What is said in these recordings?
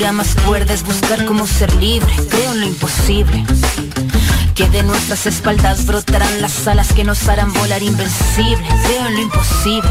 Locura más buscar cómo ser libre. Creo en lo imposible. Que de nuestras espaldas brotarán las alas que nos harán volar invencibles. Creo en lo imposible.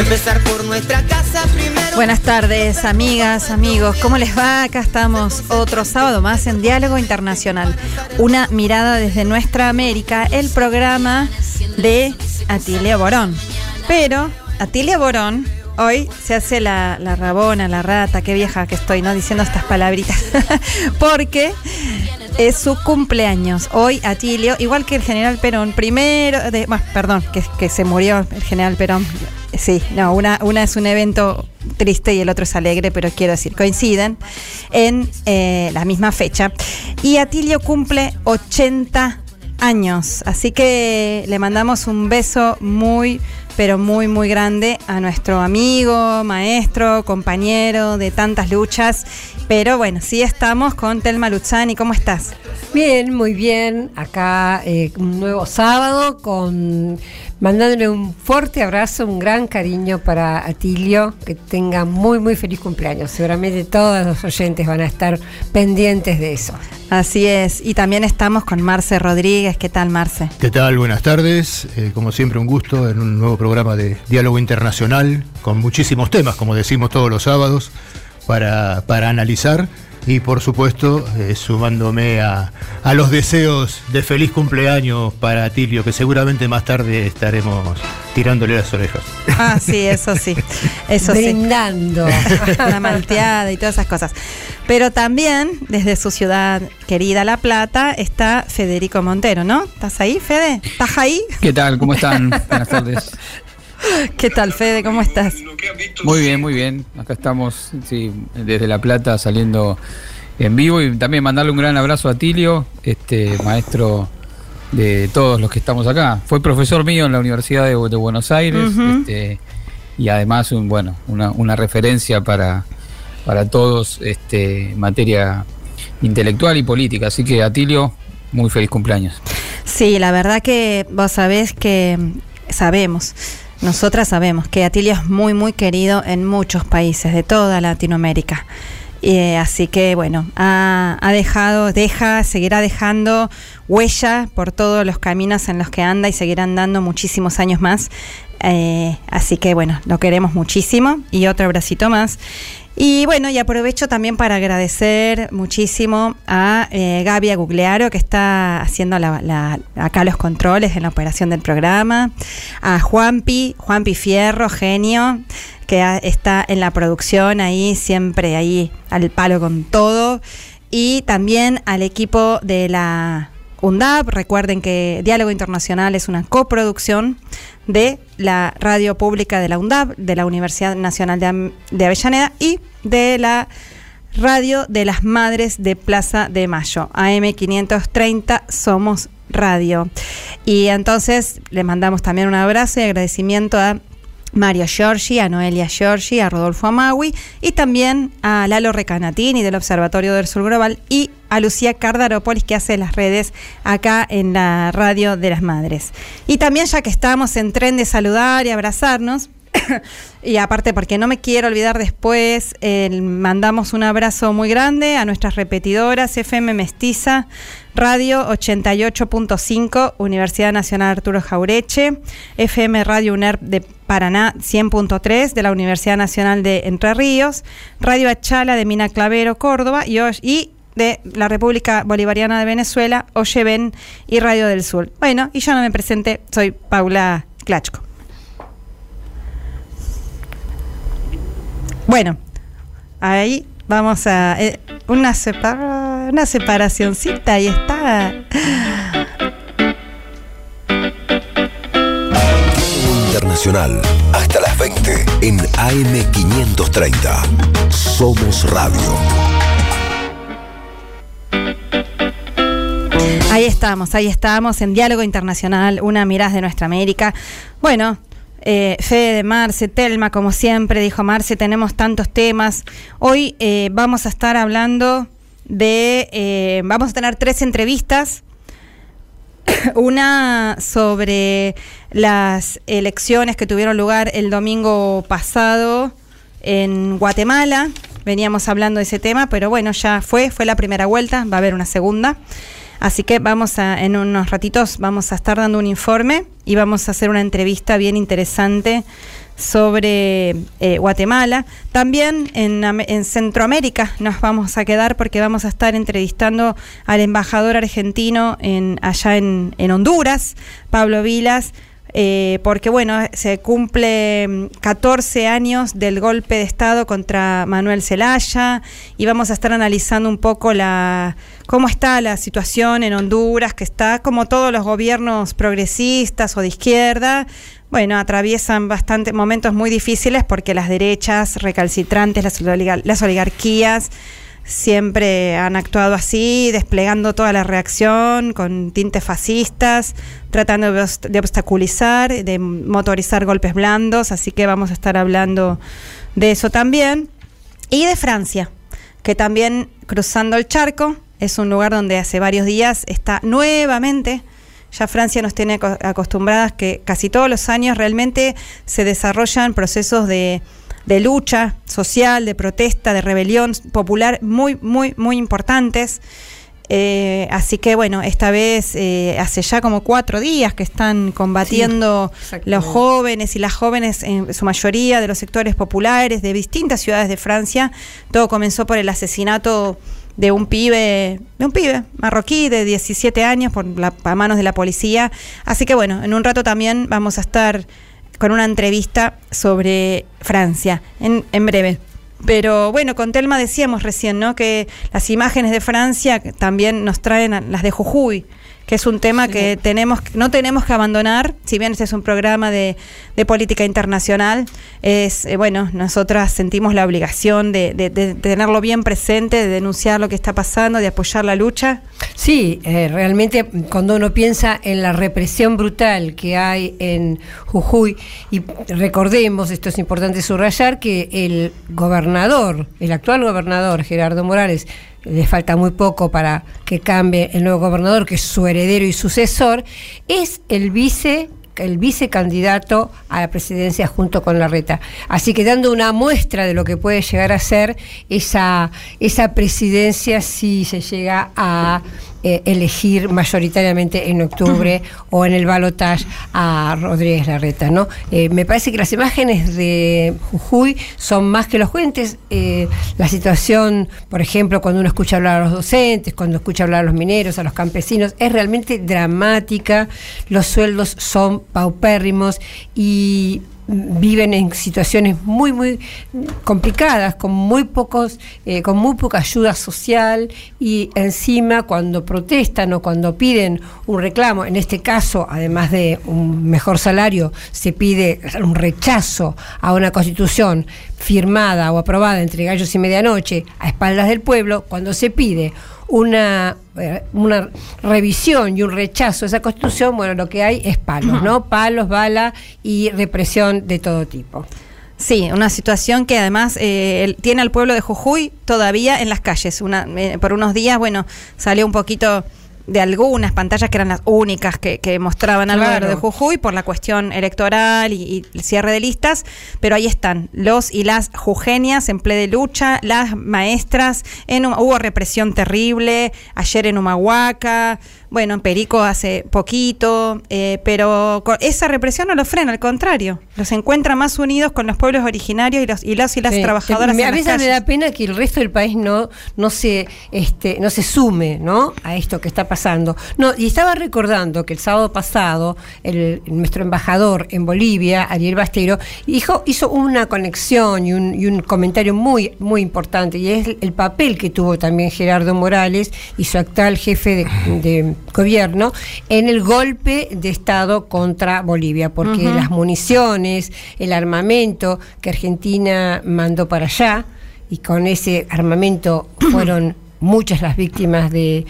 Empezar por nuestra casa primero. Buenas tardes, amigas, amigos. ¿Cómo les va? Acá estamos otro sábado más en Diálogo Internacional. Una mirada desde nuestra América, el programa de Atilia Borón. Pero Atilia Borón hoy se hace la, la rabona, la rata, qué vieja que estoy, ¿no? Diciendo estas palabritas. Porque es su cumpleaños. Hoy Atilio, igual que el general Perón, primero, de, bueno, perdón, que, que se murió el general Perón. Sí, no, una, una es un evento triste y el otro es alegre, pero quiero decir, coinciden en eh, la misma fecha. Y Atilio cumple 80 años, así que le mandamos un beso muy, pero muy, muy grande a nuestro amigo, maestro, compañero de tantas luchas. Pero bueno, sí estamos con Telma Luzani. ¿Cómo estás? Bien, muy bien. Acá eh, un nuevo sábado con mandándole un fuerte abrazo, un gran cariño para Atilio, que tenga muy muy feliz cumpleaños. Seguramente todos los oyentes van a estar pendientes de eso. Así es. Y también estamos con Marce Rodríguez. ¿Qué tal, Marce? ¿Qué tal? Buenas tardes. Eh, como siempre, un gusto en un nuevo programa de Diálogo Internacional, con muchísimos temas, como decimos todos los sábados, para, para analizar. Y por supuesto, eh, sumándome a, a los deseos de feliz cumpleaños para Atilio, que seguramente más tarde estaremos tirándole las orejas. Ah, sí, eso sí. Eso sí. Brindando. Una malteada y todas esas cosas. Pero también, desde su ciudad querida La Plata, está Federico Montero, ¿no? ¿Estás ahí, Fede? ¿Estás ahí? ¿Qué tal? ¿Cómo están? Buenas tardes. ¿Qué tal, Fede? ¿Cómo estás? Muy bien, muy bien. Acá estamos, sí, desde La Plata saliendo en vivo y también mandarle un gran abrazo a Tilio, este maestro de todos los que estamos acá. Fue profesor mío en la Universidad de, de Buenos Aires este, y además un, bueno, una, una referencia para, para todos este, en materia intelectual y política. Así que Atilio, muy feliz cumpleaños. Sí, la verdad que vos sabés que sabemos, nosotras sabemos que Atilio es muy, muy querido en muchos países de toda Latinoamérica. Eh, así que bueno, ha, dejado, deja, seguirá dejando huella por todos los caminos en los que anda y seguirá andando muchísimos años más. Eh, así que bueno, lo queremos muchísimo y otro abracito más. Y bueno, y aprovecho también para agradecer muchísimo a eh, Gaby que está haciendo acá los controles en la operación del programa, a Juanpi, Juanpi Fierro, genio, que está en la producción ahí, siempre ahí al palo con todo, y también al equipo de la UNDAP. Recuerden que Diálogo Internacional es una coproducción de la radio pública de la UNDAP, de la Universidad Nacional de, de Avellaneda y de la radio de las Madres de Plaza de Mayo. AM530 Somos Radio. Y entonces le mandamos también un abrazo y agradecimiento a Mario Giorgi, a Noelia Giorgi, a Rodolfo Amawi y también a Lalo Recanatini del Observatorio del Sur Global y a Lucía Cardarópolis que hace las redes acá en la radio de las madres. Y también ya que estamos en tren de saludar y abrazarnos, y aparte porque no me quiero olvidar después, eh, mandamos un abrazo muy grande a nuestras repetidoras FM Mestiza, Radio 88.5, Universidad Nacional Arturo Jaureche, FM Radio UNER de Paraná 100.3 de la Universidad Nacional de Entre Ríos, Radio Achala de Mina Clavero, Córdoba y, de la República Bolivariana de Venezuela, Oye Ven y Radio del Sur. Bueno, y yo no me presenté, soy Paula Klachko. Bueno, ahí vamos a eh, una separa, una separacioncita, ahí está. Internacional, hasta las 20 en AM530. Somos Radio. Ahí estamos, ahí estamos en Diálogo Internacional, una mirada de nuestra América. Bueno, eh, Fede, Marce, Telma, como siempre, dijo Marce, tenemos tantos temas. Hoy eh, vamos a estar hablando de, eh, vamos a tener tres entrevistas. Una sobre las elecciones que tuvieron lugar el domingo pasado en Guatemala. Veníamos hablando de ese tema, pero bueno, ya fue, fue la primera vuelta, va a haber una segunda. Así que vamos a, en unos ratitos, vamos a estar dando un informe y vamos a hacer una entrevista bien interesante sobre eh, Guatemala. También en, en, Centroamérica nos vamos a quedar porque vamos a estar entrevistando al embajador argentino en, allá en, en Honduras, Pablo Vilas. Eh, porque bueno, se cumple 14 años del golpe de Estado contra Manuel Zelaya y vamos a estar analizando un poco la cómo está la situación en Honduras, que está como todos los gobiernos progresistas o de izquierda, bueno, atraviesan bastante momentos muy difíciles porque las derechas recalcitrantes, las oligarquías, siempre han actuado así, desplegando toda la reacción con tintes fascistas, tratando de obstaculizar, de motorizar golpes blandos, así que vamos a estar hablando de eso también. Y de Francia, que también cruzando el charco, es un lugar donde hace varios días está nuevamente, ya Francia nos tiene acostumbradas que casi todos los años realmente se desarrollan procesos de de lucha social, de protesta, de rebelión popular muy, muy, muy importantes. Eh, así que bueno, esta vez eh, hace ya como cuatro días que están combatiendo los jóvenes y las jóvenes, en su mayoría de los sectores populares de distintas ciudades de Francia. Todo comenzó por el asesinato de un pibe, de un pibe marroquí de 17 años por la, a manos de la policía. Así que bueno, en un rato también vamos a estar con una entrevista sobre Francia, en, en breve. Pero bueno, con Telma decíamos recién, ¿no? Que las imágenes de Francia también nos traen las de Jujuy que es un tema que tenemos, no tenemos que abandonar, si bien este es un programa de, política internacional, es eh, bueno, nosotras sentimos la obligación de, tenerlo bien presente, de denunciar lo que está pasando, de apoyar la lucha. Sí, eh, realmente cuando uno piensa en la represión brutal que hay en Jujuy, y recordemos, esto es importante subrayar, que el gobernador, el actual gobernador Gerardo Morales, le falta muy poco para que cambie el nuevo gobernador, que es su heredero y sucesor, es el vice el vicecandidato a la presidencia junto con Larreta. Así que dando una muestra de lo que puede llegar a ser esa, esa presidencia si se llega a eh, elegir mayoritariamente en octubre o en el balotaje a Rodríguez Larreta. ¿no? Eh, me parece que las imágenes de Jujuy son más que los cuentes. Eh, la situación, por ejemplo, cuando uno escucha hablar a los docentes, cuando escucha hablar a los mineros, a los campesinos, es realmente dramática. Los sueldos son paupérrimos y viven en situaciones muy muy complicadas con muy pocos eh, con muy poca ayuda social y encima cuando protestan o cuando piden un reclamo en este caso además de un mejor salario se pide un rechazo a una constitución firmada o aprobada entre gallos y medianoche a espaldas del pueblo cuando se pide una, eh, una revisión y un rechazo a esa constitución, bueno, lo que hay es palos, ¿no? Palos, bala y represión de todo tipo. Sí, una situación que además eh, tiene al pueblo de Jujuy todavía en las calles. Una, eh, por unos días, bueno, salió un poquito de algunas pantallas que eran las únicas que, mostraban algo de Jujuy por la cuestión electoral y, el cierre de listas, pero ahí están los y las jugenias en ple de lucha, las maestras, en, hubo represión terrible, ayer en Humahuaca, bueno, en Perico hace poquito, eh, pero esa represión no los frena, al contrario, los encuentra más unidos con los pueblos originarios y los y, los y las Sí. trabajadoras. Me- en a las veces me da pena que el resto del país no, no se este, no se sume ¿no? a esto que está pasando. No, y estaba recordando que el sábado pasado el, nuestro embajador en Bolivia, Ariel Bastero, dijo, hizo una conexión y un, y un comentario muy, muy importante, y es el papel que tuvo también Gerardo Morales y su actual jefe de, de gobierno en el golpe de Estado contra Bolivia, porque las municiones, el armamento que Argentina mandó para allá, y con ese armamento fueron muchas las víctimas de,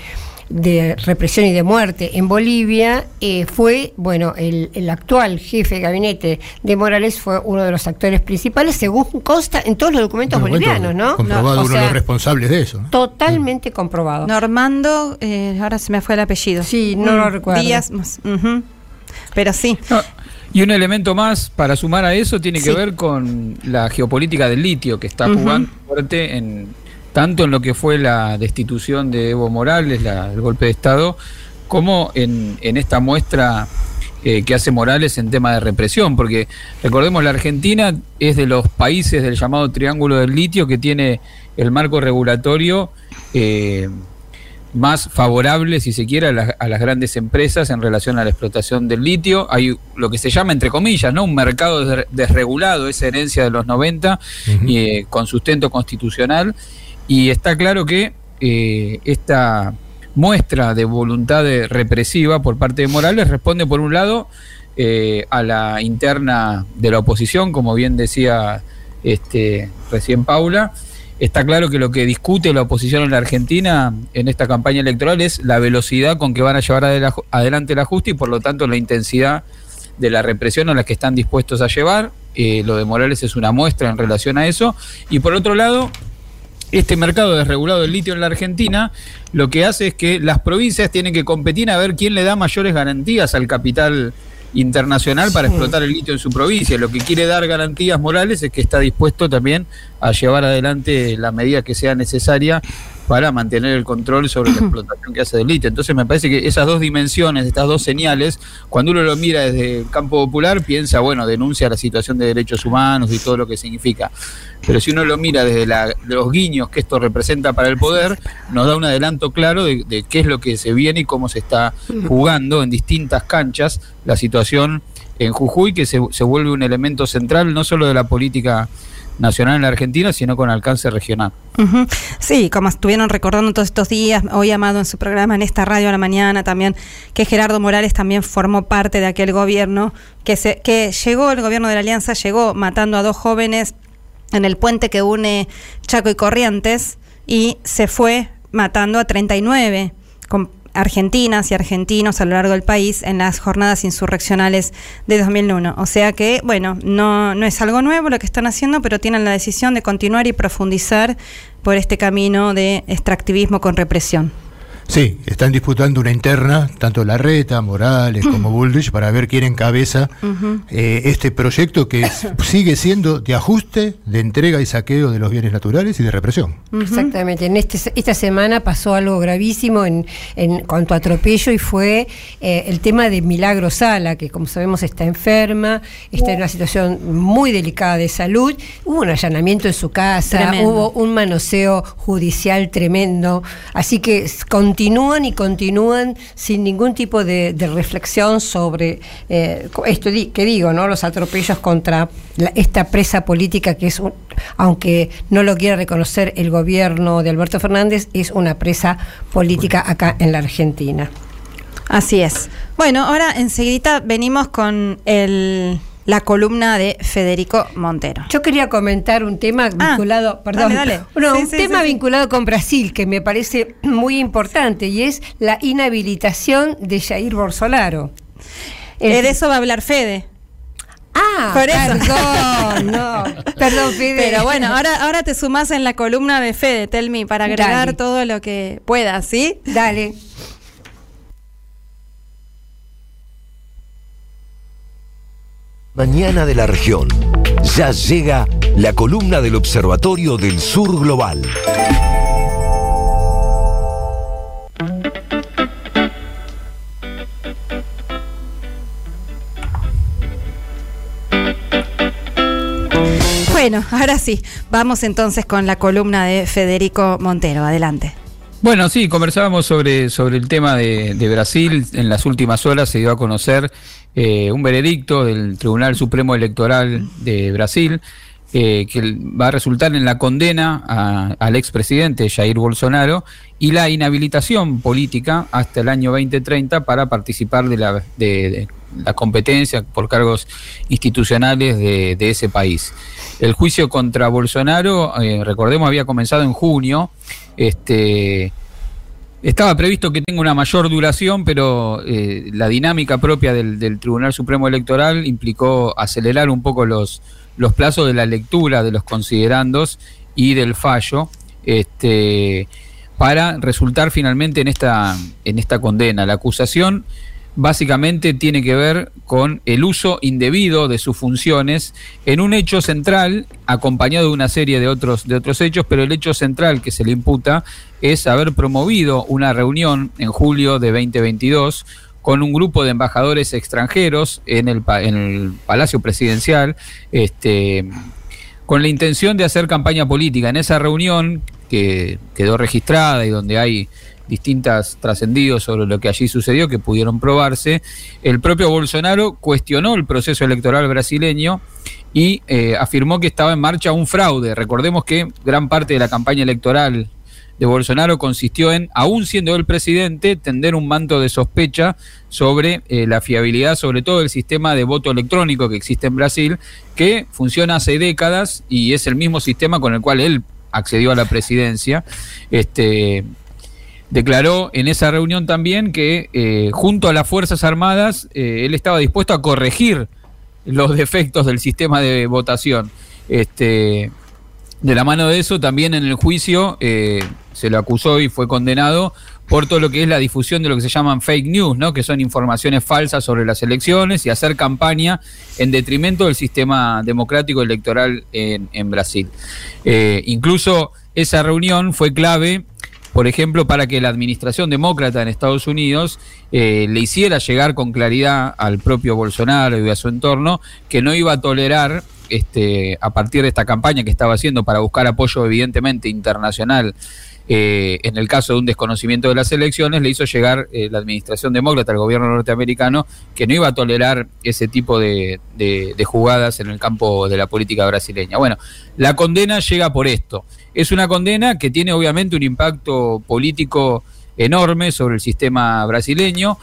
de represión y de muerte en Bolivia, eh, fue, bueno, el, el actual jefe de gabinete de Morales fue uno de los actores principales, según consta en todos los documentos bolivianos, ¿no? Comprobado uno de sea, los responsables de eso. ¿no? Totalmente comprobado. Normando, eh, ahora se me fue el apellido. Sí, no lo recuerdo. Díaz, ujú. pero sí. No, y un elemento más para sumar a eso tiene que Sí. ver con la geopolítica del litio, que está jugando fuerte en tanto en lo que fue la destitución de Evo Morales, la- el golpe de Estado, como en, en esta muestra eh, que hace Morales en tema de represión, porque recordemos, la Argentina es de los países del llamado Triángulo del Litio que tiene el marco regulatorio eh, más favorable, si se quiere, a, las- a las grandes empresas en relación a la explotación del litio. Hay lo que se llama, entre comillas, ¿no? un mercado des- desregulado, esa herencia de los 90, Ujú. y, eh, con sustento constitucional. Y está claro que eh, esta muestra de voluntad represiva por parte de Morales responde, por un lado, eh, a la interna de la oposición, como bien decía este, recién Paula. Está claro que lo que discute la oposición en la Argentina en esta campaña electoral es la velocidad con que van a llevar adela- adelante el ajuste y por lo tanto la intensidad de la represión a la que están dispuestos a llevar. Eh, lo de Morales es una muestra en relación a eso. Y por otro lado, este mercado desregulado del litio en la Argentina lo que hace es que las provincias tienen que competir a ver quién le da mayores garantías al capital internacional para Sí. explotar el litio en su provincia. Lo que quiere dar garantías morales es que está dispuesto también a llevar adelante la medida que sea necesaria para mantener el control sobre la explotación que hace del litio. Entonces me parece que esas dos dimensiones, estas dos señales, cuando uno lo mira desde el campo popular, piensa, bueno, denuncia la situación de derechos humanos y todo lo que significa. Pero si uno lo mira desde la- de los guiños que esto representa para el poder, nos da un adelanto claro de, de qué es lo que se viene y cómo se está jugando en distintas canchas la situación en Jujuy, que se, se vuelve un elemento central no solo de la política nacional en la Argentina, sino con alcance regional. Sí, como estuvieron recordando todos estos días, hoy Amado en su programa en esta radio a la mañana también, que Gerardo Morales también formó parte de aquel gobierno, que, se, que llegó, el gobierno de la Alianza llegó matando a dos jóvenes en el puente que une Chaco y Corrientes y se fue matando a 39 con argentinas y argentinos a lo largo del país en las jornadas insurreccionales de 2001. O sea que, bueno, no, no es algo nuevo lo que están haciendo, pero tienen la decisión de continuar y profundizar por este camino de extractivismo con represión. Sí, están disputando una interna, tanto Larreta, Morales como Bullrich, para ver quién encabeza eh, este proyecto que es- sigue siendo de ajuste, de entrega y saqueo de los bienes naturales y de represión. Exactamente. En este, esta semana pasó algo gravísimo en, en cuanto a atropello y fue eh, el tema de Milagro Sala, que como sabemos está enferma, está en una situación muy delicada de salud. Hubo un allanamiento en su casa, Tremendo. hubo un manoseo judicial tremendo. Así que s- continúan y continúan sin ningún tipo de, de reflexión sobre eh, esto di- que digo, ¿no? Los atropellos contra la- esta presa política que es, un- aunque no lo quiera reconocer el gobierno de Alberto Fernández, es una presa política acá en la Argentina. Así es. Bueno, ahora enseguida venimos con el, la columna de Federico Montero. Yo quería comentar un tema Ah, vinculado, perdón, dale, dale. no, Sí, un sí, tema sí, vinculado con Brasil que me parece muy importante y es la inhabilitación de Jair Bolsonaro. El- Eh, de eso va a hablar Fede. Ah, Por eso. perdón, no, perdón, Fede. Pero bueno, ahora, ahora te sumás en la columna de Fede, Telmi, para agregar Dale. todo lo que puedas, ¿sí? Dale. Mañana de la región. Ya llega la columna del Observatorio del Sur Global. Bueno, ahora sí, vamos entonces con la columna de Federico Montero. Adelante. Bueno, sí, conversábamos sobre, sobre el tema de, de Brasil. En las últimas horas se dio a conocer eh, un veredicto del Tribunal Supremo Electoral de Brasil eh, que va a resultar en la condena al expresidente Jair Bolsonaro y la inhabilitación política hasta el año 2030 para participar de la, de, la competencia por cargos institucionales de, ese país. El juicio contra Bolsonaro, eh, recordemos, había comenzado en junio. Este, estaba previsto que tenga una mayor duración, pero eh, la dinámica propia del, del Tribunal Supremo Electoral implicó acelerar un poco los los plazos de la lectura de los considerandos y del fallo este, para resultar finalmente en esta, en esta condena. La acusación básicamente tiene que ver con el uso indebido de sus funciones en un hecho central, acompañado de una serie de otros, de otros hechos, pero el hecho central que se le imputa es haber promovido una reunión en julio de 2022 con un grupo de embajadores extranjeros en el, Palacio Presidencial, este, con la intención de hacer campaña política. En esa reunión, que quedó registrada y donde hay distintas trascendidos sobre lo que allí sucedió que pudieron probarse, el propio Bolsonaro cuestionó el proceso electoral brasileño y eh, afirmó que estaba en marcha un fraude. Recordemos que gran parte de la campaña electoral de Bolsonaro consistió en, aún siendo el presidente, tender un manto de sospecha sobre eh, la fiabilidad, sobre todo del sistema de voto electrónico que existe en Brasil, que funciona hace décadas y es el mismo sistema con el cual él accedió a la presidencia. Este, declaró en esa reunión también que eh, junto a las Fuerzas Armadas eh, él estaba dispuesto a corregir los defectos del sistema de votación. Este, de la mano de eso, también en el juicio eh, se lo acusó y fue condenado por todo lo que es la difusión de lo que se llaman fake news, ¿no? que son informaciones falsas sobre las elecciones y hacer campaña en detrimento del sistema democrático electoral en, Brasil. Eh, incluso esa reunión fue clave por ejemplo, para que la administración demócrata en Estados Unidos eh, le hiciera llegar con claridad al propio Bolsonaro y a su entorno que no iba a tolerar este, a partir de esta campaña que estaba haciendo para buscar apoyo evidentemente internacional eh, en el caso de un desconocimiento de las elecciones, le hizo llegar eh, la administración demócrata, el gobierno norteamericano, que no iba a tolerar ese tipo de, jugadas en el campo de la política brasileña. Bueno, la condena llega por esto. Es una condena que tiene obviamente un impacto político enorme sobre el sistema brasileño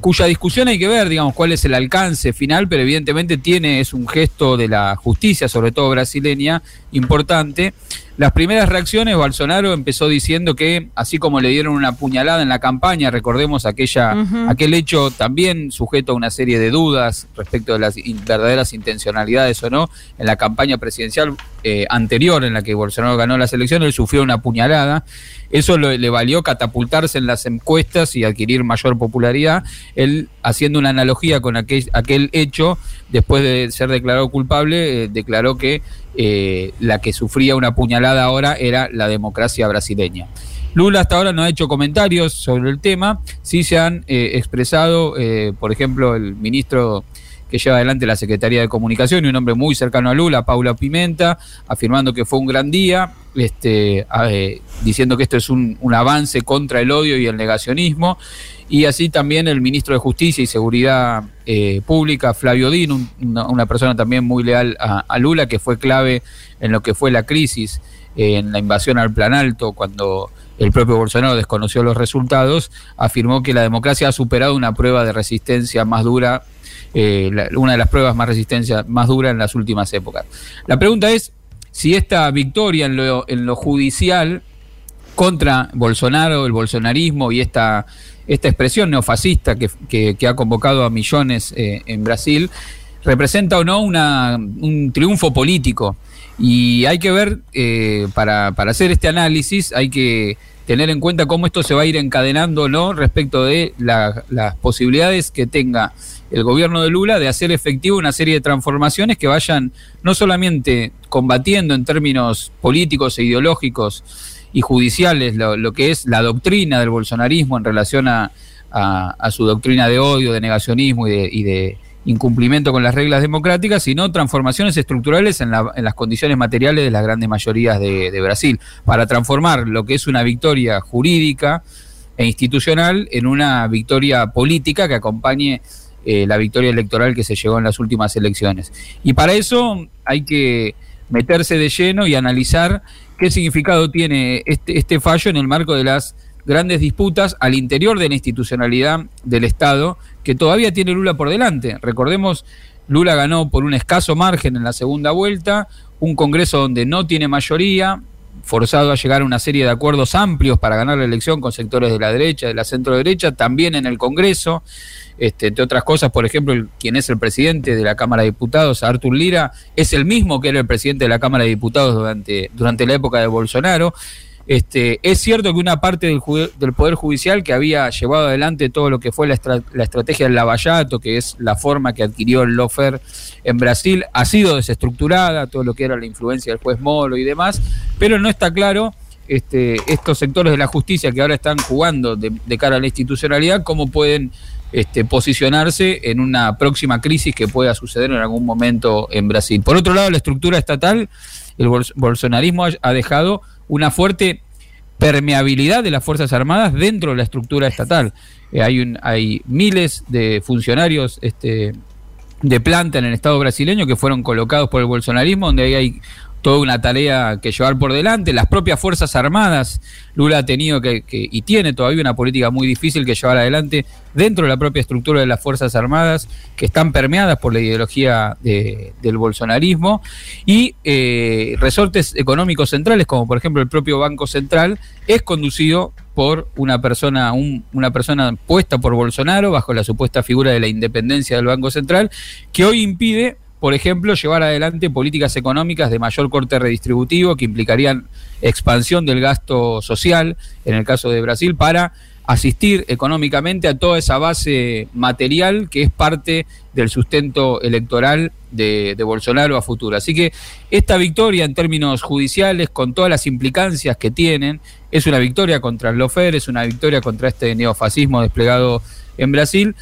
cuya discusión hay que ver, digamos, cuál es el alcance final, pero evidentemente tiene, es un gesto de la justicia, sobre todo brasileña, importante. Las primeras reacciones, Bolsonaro empezó diciendo que, así como le dieron una puñalada en la campaña, recordemos aquella, aquel hecho también sujeto a una serie de dudas respecto de las verdaderas intencionalidades o no, en la campaña presidencial eh, anterior en la que Bolsonaro ganó las elecciones, él sufrió una puñalada. Eso le valió catapultarse en las encuestas y adquirir mayor popularidad. Él, haciendo una analogía con aquel, aquel hecho, después de ser declarado culpable, eh, declaró que eh, la que sufría una puñalada ahora era la democracia brasileña. Lula hasta ahora no ha hecho comentarios sobre el tema, sí se han eh, expresado, eh, por ejemplo, el ministro que lleva adelante la Secretaría de Comunicación y un hombre muy cercano a Lula, Paula Pimenta, afirmando que fue un gran día, este, diciendo que esto es un, avance contra el odio y el negacionismo, y así también el ministro de Justicia y Seguridad eh, Pública, Flavio Dín, una, persona también muy leal a, Lula, que fue clave en lo que fue la crisis, en la invasión al Plan Alto, cuando el propio Bolsonaro desconoció los resultados, afirmó que la democracia ha superado una prueba de resistencia más dura, eh, una de las pruebas más resistencia más dura en las últimas épocas. La pregunta es si esta victoria en lo, en lo judicial contra Bolsonaro, el bolsonarismo y esta esta expresión neofascista que, ha convocado a millones eh, en Brasil, representa o no una, un triunfo político. Y hay que ver, eh, para, para, hacer este análisis, hay que tener en cuenta cómo esto se va a ir encadenando o no respecto de las posibilidades que tenga el gobierno de Lula de hacer efectivo una serie de transformaciones que vayan no solamente combatiendo en términos políticos e ideológicos y judiciales lo, que es la doctrina del bolsonarismo en relación a, su doctrina de odio, de negacionismo y de, incumplimiento con las reglas democráticas, sino transformaciones estructurales en, las condiciones materiales de las grandes mayorías de, Brasil, para transformar lo que es una victoria jurídica e institucional en una victoria política que acompañe eh, la victoria electoral que se llegó en las últimas elecciones. Y para eso hay que meterse de lleno y analizar qué significado tiene este, este fallo en el marco de las grandes disputas al interior de la institucionalidad del Estado que todavía tiene Lula por delante. Recordemos, Lula ganó por un escaso margen en la segunda vuelta, un Congreso donde no tiene mayoría, forzado a llegar a una serie de acuerdos amplios para ganar la elección con sectores de la derecha, de la centro derecha, también en el Congreso. Este, entre otras cosas, por ejemplo, quien es el presidente de la Cámara de Diputados, Artur Lira, es el mismo que era el presidente de la Cámara de Diputados durante, durante la época de Bolsonaro. Este, es cierto que una parte del, Poder Judicial que había llevado adelante todo lo que fue la, estrategia del lavallato, que es la forma que adquirió el lofer en Brasil, ha sido desestructurada, todo lo que era la influencia del juez Molo y demás, pero no está claro este, estos sectores de la justicia que ahora están jugando de, cara a la institucionalidad, cómo pueden este, posicionarse en una próxima crisis que pueda suceder en algún momento en Brasil. Por otro lado, la estructura estatal, el bolsonarismo ha dejado una fuerte permeabilidad de las Fuerzas Armadas dentro de la estructura estatal. Eh, hay, un, hay miles de funcionarios este, de planta en el Estado brasileño que fueron colocados por el bolsonarismo, donde hay toda una tarea que llevar por delante. Las propias Fuerzas Armadas, Lula ha tenido que, y tiene todavía una política muy difícil que llevar adelante dentro de la propia estructura de las Fuerzas Armadas, que están permeadas por la ideología del bolsonarismo, y eh, resortes económicos centrales, como por ejemplo el propio Banco Central, es conducido por una persona, una persona puesta por Bolsonaro bajo la supuesta figura de la independencia del Banco Central, que hoy impide por ejemplo, llevar adelante políticas económicas de mayor corte redistributivo que implicarían expansión del gasto social, en el caso de Brasil, para asistir económicamente a toda esa base material que es parte del sustento electoral de, Bolsonaro a futuro. Así que esta victoria en términos judiciales, con todas las implicancias que tienen, es una victoria contra el Lofer, es una victoria contra este neofascismo desplegado en Brasil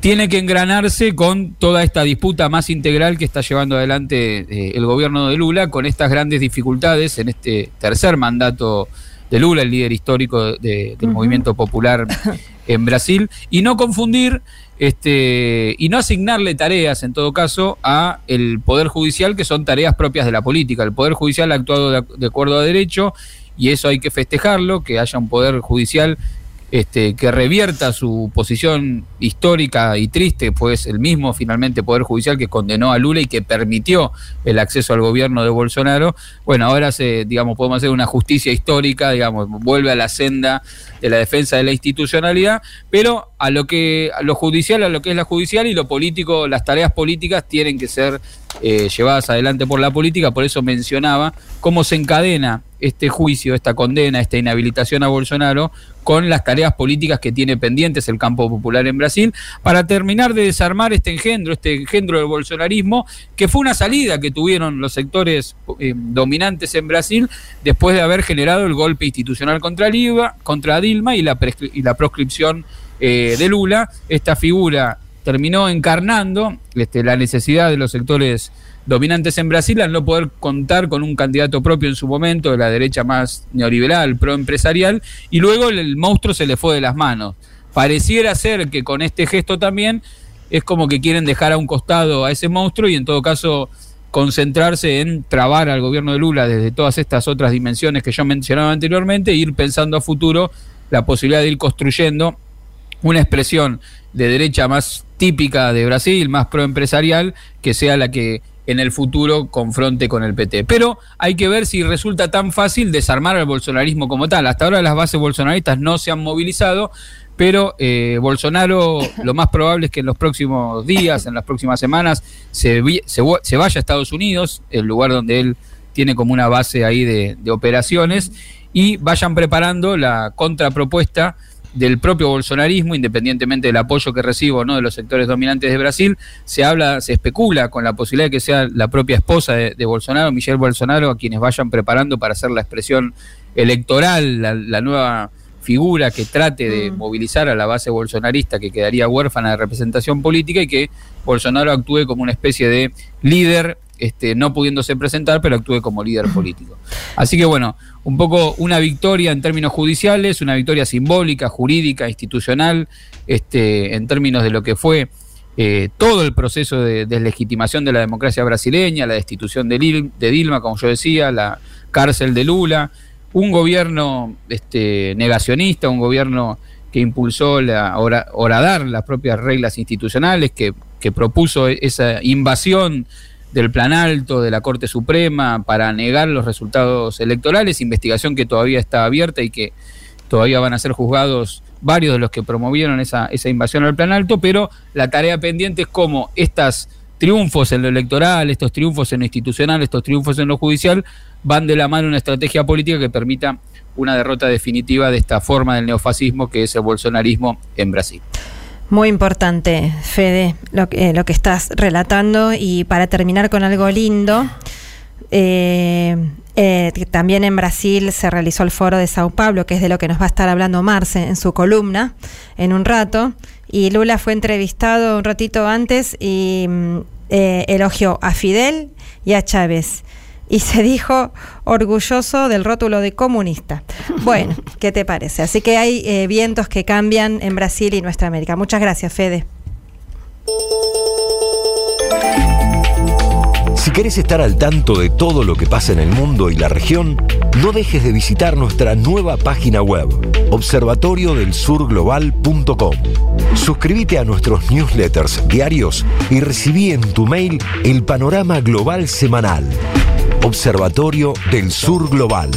tiene que engranarse con toda esta disputa más integral que está llevando adelante eh, el gobierno de Lula, con estas grandes dificultades en este tercer mandato de Lula, el líder histórico del movimiento popular en Brasil, y no confundir este, y no asignarle tareas, en todo caso, a el Poder Judicial, que son tareas propias de la política. El Poder Judicial ha actuado de acuerdo a derecho, y eso hay que festejarlo, que haya un Poder Judicial este, que revierta su posición histórica y triste, pues el mismo finalmente Poder Judicial que condenó a Lula y que permitió el acceso al gobierno de Bolsonaro, bueno, ahora se, digamos, podemos hacer una justicia histórica, digamos, vuelve a la senda de la defensa de la institucionalidad, pero a lo que a lo judicial, a lo que es la judicial y lo político, las tareas políticas tienen que ser eh, llevadas adelante por la política, por eso mencionaba cómo se encadena este juicio, esta condena, esta inhabilitación a Bolsonaro con las tareas políticas que tiene pendientes el campo popular en Brasil, para terminar de desarmar este engendro, este engendro del bolsonarismo, que fue una salida que tuvieron los sectores eh, dominantes en Brasil después de haber generado el golpe institucional contra, Liva, contra Dilma y la, proscripción eh, de Lula. Esta figura terminó encarnando este, la necesidad de los sectores dominantes en Brasil al no poder contar con un candidato propio en su momento de la derecha más neoliberal, proempresarial, y luego el monstruo se le fue de las manos. Pareciera ser que con este gesto también es como que quieren dejar a un costado a ese monstruo y en todo caso concentrarse en trabar al gobierno de Lula desde todas estas otras dimensiones que yo mencionaba anteriormente e ir pensando a futuro la posibilidad de ir construyendo una expresión de derecha más típica de Brasil, más proempresarial, que sea la que en el futuro confronte con el PT. Pero hay que ver si resulta tan fácil desarmar al bolsonarismo como tal. Hasta ahora las bases bolsonaristas no se han movilizado, pero eh, Bolsonaro lo más probable es que en los próximos días, en las próximas semanas, se, se, vaya a Estados Unidos, el lugar donde él tiene como una base ahí de, de operaciones, y vayan preparando la contrapropuesta del propio bolsonarismo, independientemente del apoyo que recibo no de los sectores dominantes de Brasil, se habla, se especula con la posibilidad de que sea la propia esposa de, Bolsonaro, Michelle Bolsonaro, a quienes vayan preparando para hacer la expresión electoral, la, nueva figura que trate de movilizar a la base bolsonarista que quedaría huérfana de representación política y que Bolsonaro actúe como una especie de líder, este, no pudiéndose presentar, pero actúe como líder político. Así que bueno, un poco una victoria en términos judiciales, una victoria simbólica, jurídica, institucional, este, en términos de lo que fue eh, todo el proceso de deslegitimación de la democracia brasileña, la destitución de, de Dilma, como yo decía, la cárcel de Lula, un gobierno este, negacionista, un gobierno que impulsó la horadar las propias reglas institucionales, que, que propuso esa invasión del Plan Alto, de la Corte Suprema, para negar los resultados electorales, investigación que todavía está abierta y que todavía van a ser juzgados varios de los que promovieron esa, esa invasión al Plan Alto, pero la tarea pendiente es cómo estos triunfos en lo electoral, estos triunfos en lo institucional, estos triunfos en lo judicial, van de la mano una estrategia política que permita una derrota definitiva de esta forma del neofascismo que es el bolsonarismo en Brasil. Muy importante, Fede, lo que, eh, lo que estás relatando. Y para terminar con algo lindo, eh, eh, también en Brasil se realizó el foro de Sao Paulo, que es de lo que nos va a estar hablando Marce en su columna en un rato. Y Lula fue entrevistado un ratito antes y mm, elogió a Fidel y a Chávez y se dijo orgulloso del rótulo de comunista. Bueno, ¿qué te parece? Así que hay eh, vientos que cambian en Brasil y nuestra América. Muchas gracias, Fede. Si querés estar al tanto de todo lo que pasa en el mundo y la región, no dejes de visitar nuestra nueva página web, observatoriodelsurglobal.com. Suscríbete a nuestros newsletters diarios y recibí en tu mail el panorama global semanal Observatorio del Sur Global.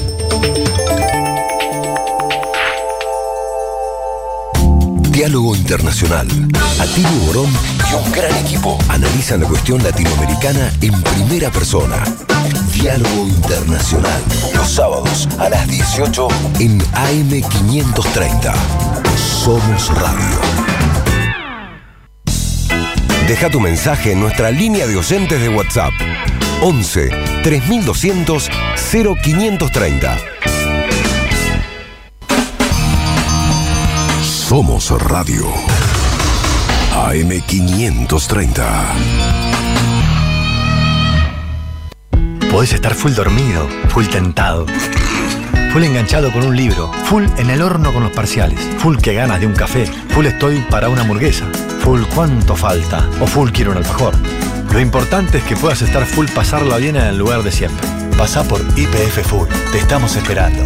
Diálogo Internacional. Atilio Borón y un gran equipo analizan la cuestión latinoamericana en primera persona. Diálogo Internacional. Los sábados a las 18 en AM530. Somos Radio. Deja tu mensaje en nuestra línea de oyentes de WhatsApp 11 3200 0530. Somos Radio AM530. Podés estar full dormido, full tentado, full enganchado con un libro, full en el horno con los parciales, full que ganas de un café, full estoy para una hamburguesa, full cuánto falta o full quiero un alfajor. Lo importante es que puedas estar full pasarla bien en el lugar de siempre. Pasa por IPF Full. Te estamos esperando.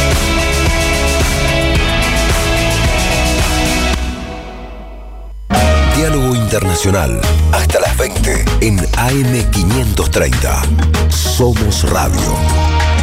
Internacional. Hasta las 20 en AM530. Somos Radio.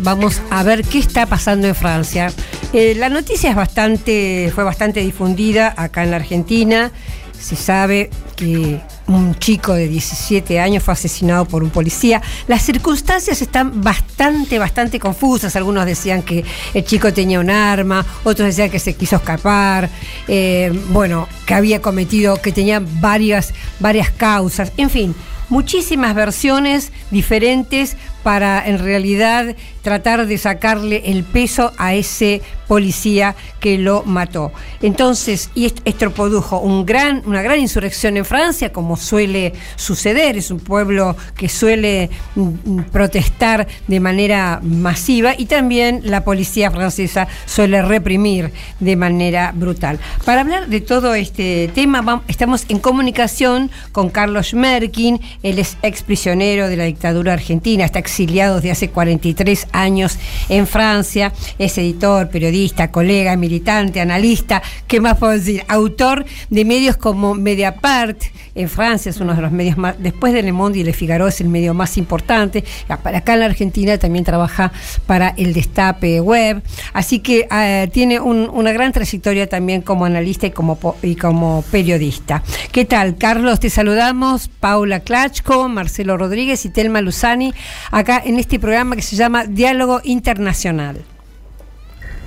Vamos a ver qué está pasando en Francia. Eh, la noticia es bastante, fue bastante difundida acá en la Argentina. Se sabe que un chico de 17 años fue asesinado por un policía. Las circunstancias están bastante, bastante confusas. Algunos decían que el chico tenía un arma, otros decían que se quiso escapar, eh, bueno, que había cometido, que tenía varias, varias causas, en fin. Muchísimas versiones diferentes para en realidad tratar de sacarle el peso a ese policía que lo mató. Entonces, y est- esto produjo un gran, una gran insurrección en Francia, como suele suceder, es un pueblo que suele mm, mm, protestar de manera masiva y también la policía francesa suele reprimir de manera brutal. Para hablar de todo este tema, estamos en comunicación con Carlos Schmerkin, él es ex prisionero de la dictadura argentina, está exiliado desde hace 43 años en Francia, es editor, periodista, colega, militante, analista, ¿qué más puedo decir? Autor de medios como Mediapart en Francia, es uno de los medios más, después de Le Monde y Le Figaro es el medio más importante, para acá en la Argentina también trabaja para el Destape Web, así que eh, tiene un- una gran trayectoria también como analista y como, y como periodista. ¿Qué tal, Carlos? Te saludamos, Paula Klachko, Marcelo Rodríguez y Telma Luzani, acá en este programa que se llama Diálogo Internacional.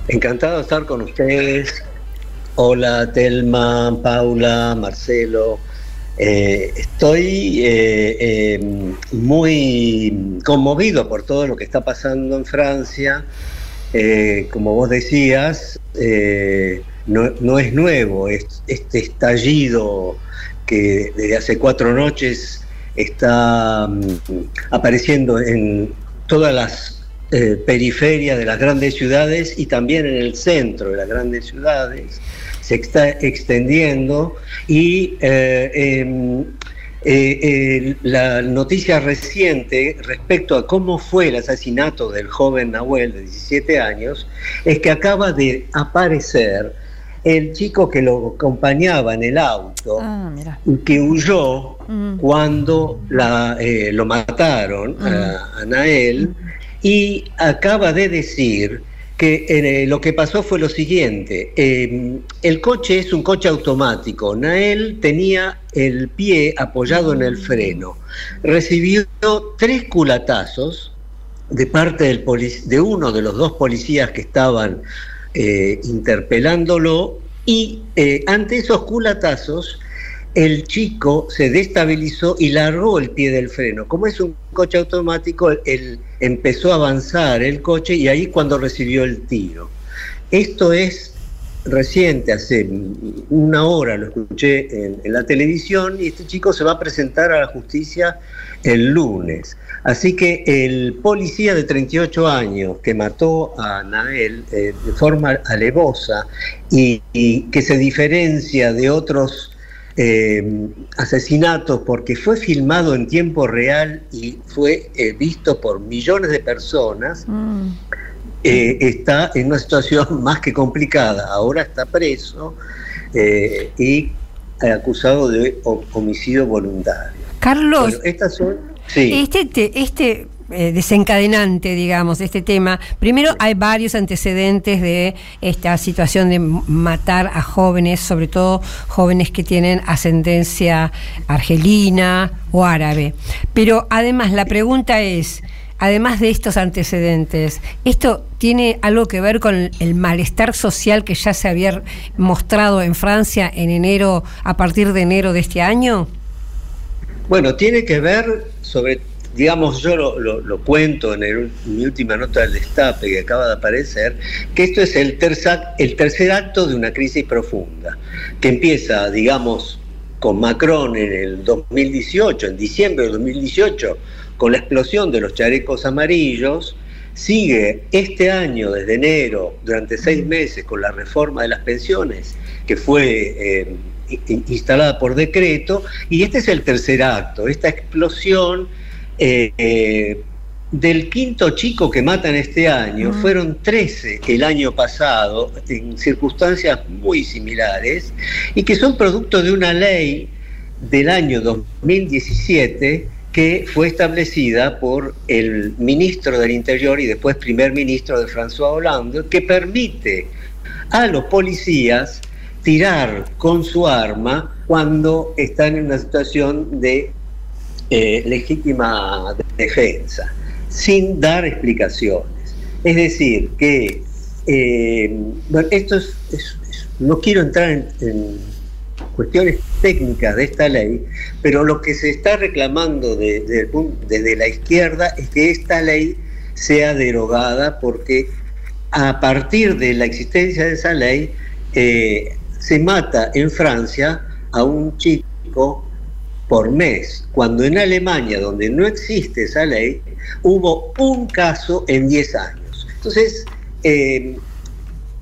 Encantado de estar con ustedes. Hola Telma, Paula, Marcelo. Eh, estoy eh, eh, muy conmovido por todo lo que está pasando en Francia. Eh, como vos decías, no, es nuevo es- este estallido que desde hace cuatro noches está mm, apareciendo en todas las eh, periferias de las grandes ciudades y también en el centro de las grandes ciudades. Se está extendiendo y eh, em, eh, la noticia reciente respecto a cómo fue el asesinato del joven Nahuel de 17 años es que acaba de aparecer el chico que lo acompañaba en el auto Ah, que huyó Mm. cuando la, eh, lo mataron a, a Nael y acaba de decir que eh, lo que pasó fue lo siguiente, eh, el coche es un coche automático, Nael tenía el pie apoyado en el freno, recibió tres culatazos de parte del de uno de los dos policías que estaban eh, interpelándolo y eh, ante esos culatazos el chico se destabilizó y largó el pie del freno. Como es un coche automático, él empezó a avanzar el coche y ahí cuando recibió el tiro. Esto es reciente, hace una hora lo escuché en, en la televisión y este chico se va a presentar a la justicia el lunes. Así que el policía de 38 años que mató a Nael eh, de forma alevosa y, y que se diferencia de otros eh, asesinatos porque fue filmado en tiempo real y fue eh, visto por millones de personas, eh, está en una situación más que complicada. Ahora está preso y acusado de ho- homicidio voluntario. Carlos, Bueno, estas son. Sí. Este, te- este eh, desencadenante, digamos, de este tema, primero hay varios antecedentes de esta situación de matar a jóvenes, sobre todo jóvenes que tienen ascendencia argelina o árabe. Pero además la pregunta es, además de estos antecedentes, ¿esto tiene algo que ver con el malestar social que ya se había mostrado en Francia en enero, a partir de enero de este año? Bueno, tiene que ver sobre, digamos, yo lo, cuento en mi última nota del destape que acaba de aparecer, que esto es el tercer, el tercer acto de una crisis profunda, que empieza, digamos, con Macron en el 2018, en diciembre de 2018, con la explosión de los chalecos amarillos, sigue este año, desde enero, durante seis meses, con la reforma de las pensiones, que fue eh, instalada por decreto, y este es el tercer acto, esta explosión eh, eh, del quinto chico que matan este año, fueron 13 el año pasado, en circunstancias muy similares, y que son producto de una ley del año 2017 que fue establecida por el ministro del Interior y después primer ministro de François Hollande, que permite a los policías tirar con su arma cuando están en una situación de eh, legítima defensa, sin dar explicaciones. Es decir, que eh, esto es, no quiero entrar en cuestiones técnicas de esta ley, pero lo que se está reclamando desde, la izquierda es que esta ley sea derogada porque a partir de la existencia de esa ley eh, se mata en Francia a un chico por mes, cuando en Alemania, donde no existe esa ley, hubo un caso en 10 años. Entonces, eh,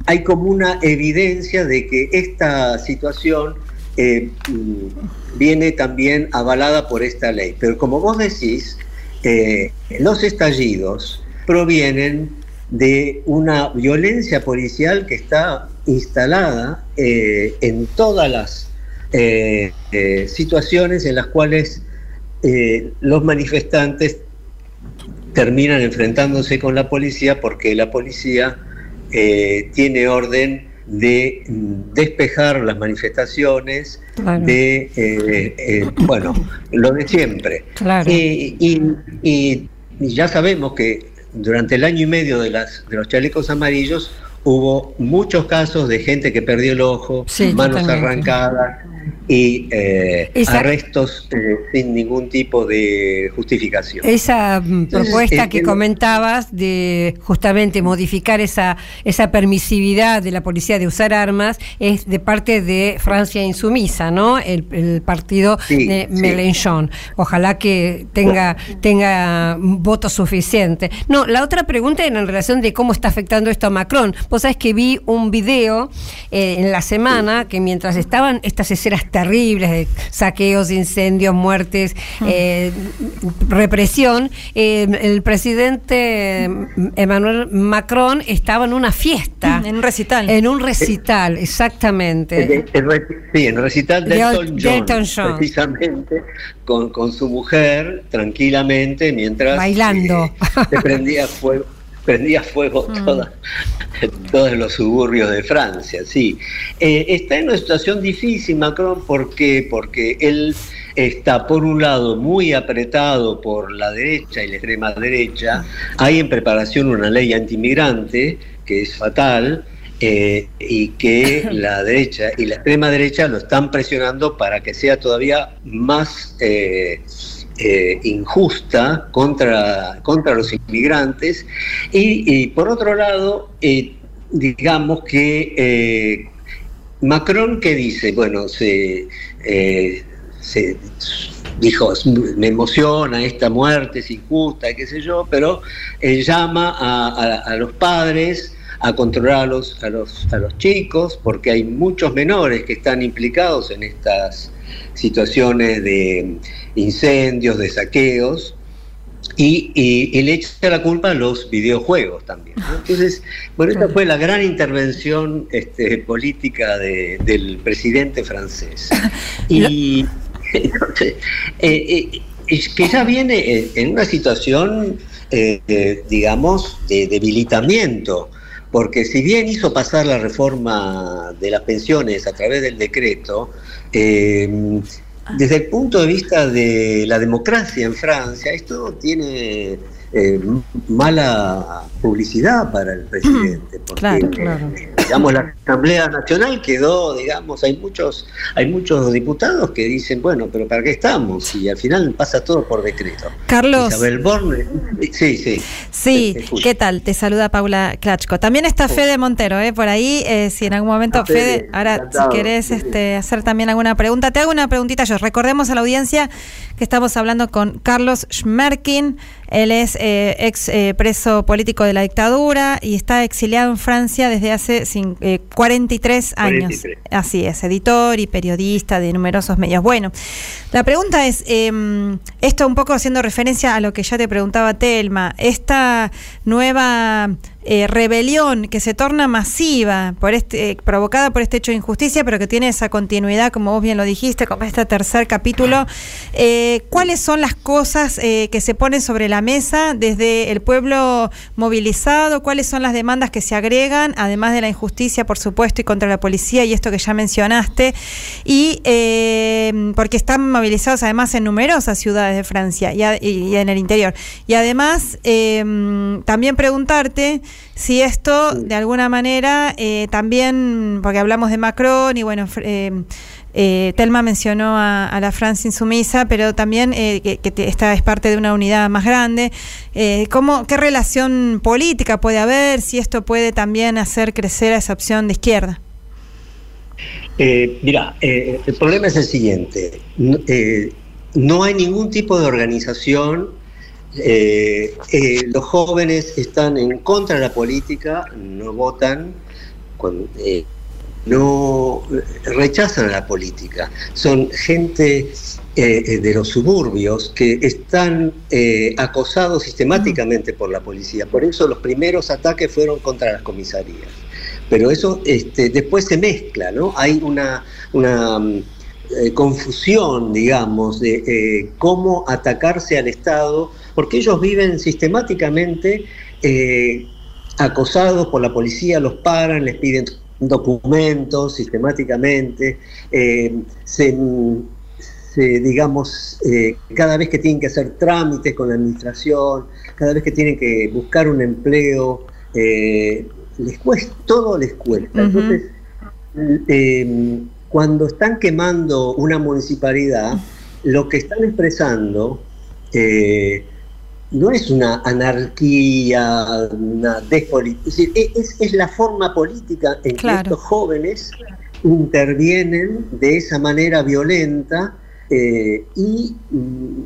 hay como una evidencia de que esta situación eh, mm, viene también avalada por esta ley. Pero como vos decís, eh, los estallidos provienen de una violencia policial que está instalada eh, en todas las situaciones en las cuales los manifestantes terminan enfrentándose con la policía porque la policía tiene orden de despejar las manifestaciones, de, eh, eh, bueno, lo de siempre. Y, ya sabemos que durante el año y medio de, las, de los chalecos amarillos hubo muchos casos de gente que perdió el ojo, manos arrancadas, y eh, arrestos eh, sin ningún tipo de justificación. Esa mm, propuesta que comentabas de justamente modificar esa, esa permisividad de la policía de usar armas es de parte de Francia Insumisa, ¿no? El, partido de Mélenchon. Ojalá que tenga, tenga voto suficiente. No, la otra pregunta era en relación de cómo está afectando esto a Macron. Vos sabés que vi un video eh, en la semana que mientras estaban estas escenas terribles de saqueos, incendios, muertes, eh, represión, eh, el presidente Emmanuel Macron estaba en una fiesta. En un recital. En un recital, exactamente. sí, en el recital de Elton John, precisamente, con, su mujer, tranquilamente, mientras... Bailando. Eh, se prendía fuego prendía fuego mm. todos los suburbios de Francia, sí. Eh, está en una situación difícil Macron porque, porque él está por un lado muy apretado por la derecha y la extrema derecha, hay en preparación una ley antimigrante que es fatal, eh, y que la derecha y la extrema derecha lo están presionando para que sea todavía más eh, eh, injusta contra, contra los inmigrantes. Y, por otro lado, eh, digamos que eh, Macron que dice, bueno, se, dijo, me emociona esta muerte, es injusta, qué sé yo, pero llama a, los padres a controlar a los, a los, a los chicos, porque hay muchos menores que están implicados en estas situaciones de incendios, de saqueos, y, y, le echa la culpa a los videojuegos también. Entonces, bueno, esta fue la gran intervención este, política del presidente francés. Y entonces, eh, eh, que ya viene en una situación, eh, digamos, de debilitamiento porque si bien hizo pasar la reforma de las pensiones a través del decreto, eh, desde el punto de vista de la democracia en Francia, esto tiene eh, mala publicidad para el presidente, porque Claro, claro. digamos la Asamblea Nacional quedó, digamos, hay muchos, hay muchos diputados que dicen, bueno, pero ¿para qué estamos? Y al final pasa todo por decreto. Carlos. Isabel Borne, sí, sí. Sí. ¿qué tal? Te saluda Paula Klachko. También está Fede Montero, ¿eh? por ahí, eh, si en algún momento, Ah, Fede, Fede, ahora encantado. si querés este, hacer también alguna pregunta, te hago una preguntita yo. Recordemos a la audiencia que estamos hablando con Carlos Schmerkin, él es eh, ex eh, preso político de la dictadura y está exiliado en Francia desde hace eh, 43 años. 43. Así es, editor y periodista de numerosos medios. Bueno, la pregunta es, eh, esto un poco haciendo referencia a lo que ya te preguntaba Telma, esta nueva eh, rebelión que se torna masiva, por este, eh, provocada por este hecho de injusticia, pero que tiene esa continuidad, como vos bien lo dijiste, como este tercer capítulo, eh, ¿cuáles son las cosas que se ponen sobre la mesa desde el pueblo movilizado? ¿Cuáles son las demandas que se agregan, además de la injusticia, por supuesto, y contra la policía y esto que ya mencionaste? Y porque están movilizados además en numerosas ciudades de Francia y, en el interior. Y además, también preguntarte si esto, de alguna manera, eh, también, porque hablamos de Macron y bueno, eh, eh, Telma mencionó a, la Francia insumisa, pero también eh, que, esta es parte de una unidad más grande. Eh, ¿cómo, ¿Qué relación política puede haber? Si esto puede también hacer crecer a esa opción de izquierda. Mira, el problema es el siguiente. No hay ningún tipo de organización. Eh, eh, los jóvenes están en contra de la política, no votan, eh, no rechazan la política. Son gente de los suburbios que están acosados sistemáticamente por la policía. Por eso los primeros ataques fueron contra las comisarías pero eso este, después se mezcla, ¿no? Hay una, mm, confusión, digamos, de cómo atacarse al Estado, porque ellos viven sistemáticamente eh, acosados por la policía, los paran, les piden documentos sistemáticamente, eh, se, se, digamos, eh, cada vez que tienen que hacer trámites con la administración, cada vez que tienen que buscar un empleo, les cuesta, todo les cuesta. Entonces, cuando están quemando una municipalidad, lo que están expresando eh, no es una anarquía, una despolitización, es, es la forma política en Claro. que estos jóvenes intervienen de esa manera violenta eh, y mm,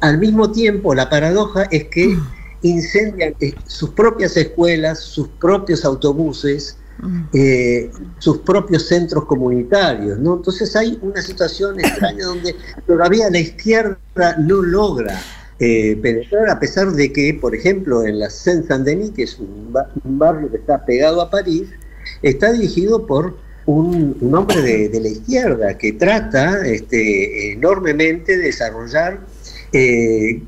al mismo tiempo la paradoja es que incendian eh, sus propias escuelas, sus propios autobuses, eh, sus propios centros comunitarios, ¿no? Entonces hay una situación extraña donde todavía la izquierda no logra eh, penetrar, a pesar de que, por ejemplo, en la Seine-Saint-Denis, que es un, ba- un barrio que está pegado a París, está dirigido por un, hombre de, la izquierda que trata este, enormemente de desarrollar eh,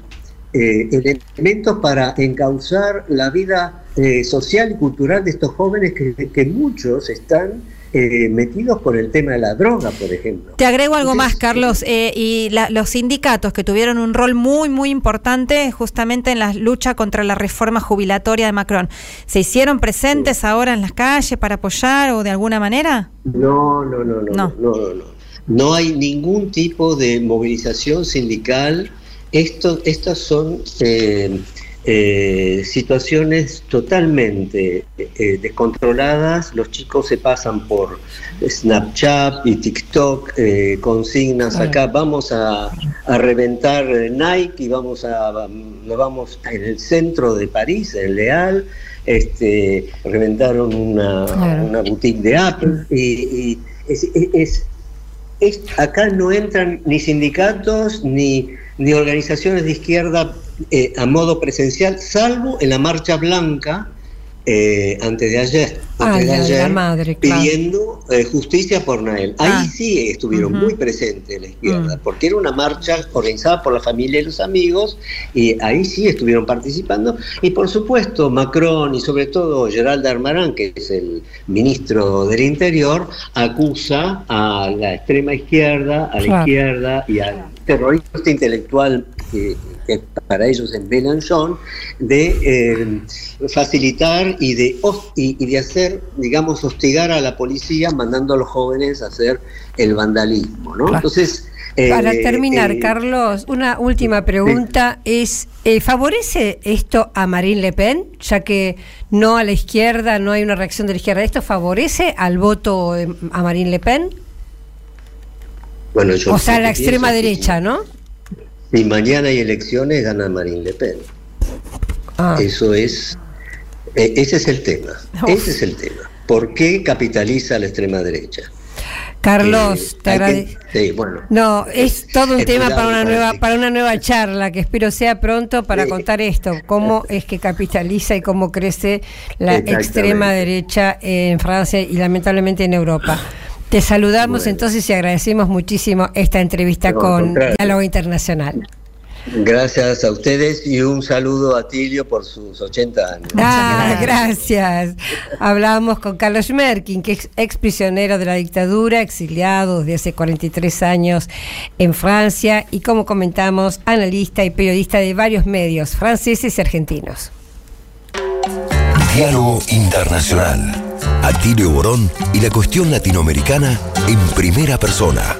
eh, elementos para encauzar la vida eh, social y cultural de estos jóvenes que muchos están eh, metidos por el tema de la droga, por ejemplo. Te agrego algo más, Carlos, eh, y la- los sindicatos que tuvieron un rol muy, muy importante justamente en la lucha contra la reforma jubilatoria de Macron, ¿se hicieron presentes ahora en las calles para apoyar o de alguna manera? No, no, no, no, no, No. no, no, no. No hay ningún tipo de movilización sindical. Esto, estas son eh, eh, situaciones totalmente eh, descontroladas. Los chicos se pasan por Snapchat y TikTok, eh, consignas acá, vamos a, a reventar Nike y vamos a, nos vamos en el centro de París, en Leal, este, reventaron una, Claro. una boutique de Apple y, y es, es- es- acá no entran ni sindicatos ni, ni organizaciones de izquierda eh, a modo presencial, salvo en la marcha blanca eh, antes de ayer, antes de la de la ayer, madre, claro. pidiendo eh, justicia por Nael. Ahí Ah. sí estuvieron muy presentes la izquierda, Mm. porque era una marcha organizada por la familia y los amigos, y ahí sí estuvieron participando. Y por supuesto, Macron y sobre todo Gerald Darmanin, que es el ministro del Interior, acusa a la extrema izquierda, a la Claro. izquierda y al terrorista intelectual que, que para ellos es Mélenchon, de eh, facilitar y de, y, y de hacer, digamos, hostigar a la policía mandando a los jóvenes a hacer el vandalismo, ¿no? Claro. Entonces... Para eh, terminar, eh, Carlos, una última pregunta es, eh, ¿favorece esto a Marine Le Pen? Ya que no a la izquierda, no hay una reacción de la izquierda. ¿Esto favorece al voto a Marine Le Pen? Bueno, yo o sea, la extrema derecha, ¿no? Si mañana hay elecciones, gana Marine Le Pen. Ah. Eso es, eh, ese es el tema. Ese es el tema. ¿Por qué capitaliza la extrema derecha? Carlos, Eh, te agradezco. sí, bueno. No, es todo un es tema para una nueva para una nueva charla que espero sea pronto para contar esto, cómo es que capitaliza y cómo crece la extrema derecha en Francia y lamentablemente en Europa. Te saludamos Bueno. entonces y agradecemos muchísimo esta entrevista No, con. Diálogo Internacional. Gracias a ustedes y un saludo a Tilio por sus 80 años. Ah, gracias. Hablamos con Carlos Merkin, que es ex prisionero de la dictadura, exiliado desde hace 43 años en Francia y, como comentamos, analista y periodista de varios medios franceses y argentinos. Diálogo Internacional. Atilio Borón y la cuestión latinoamericana en primera persona.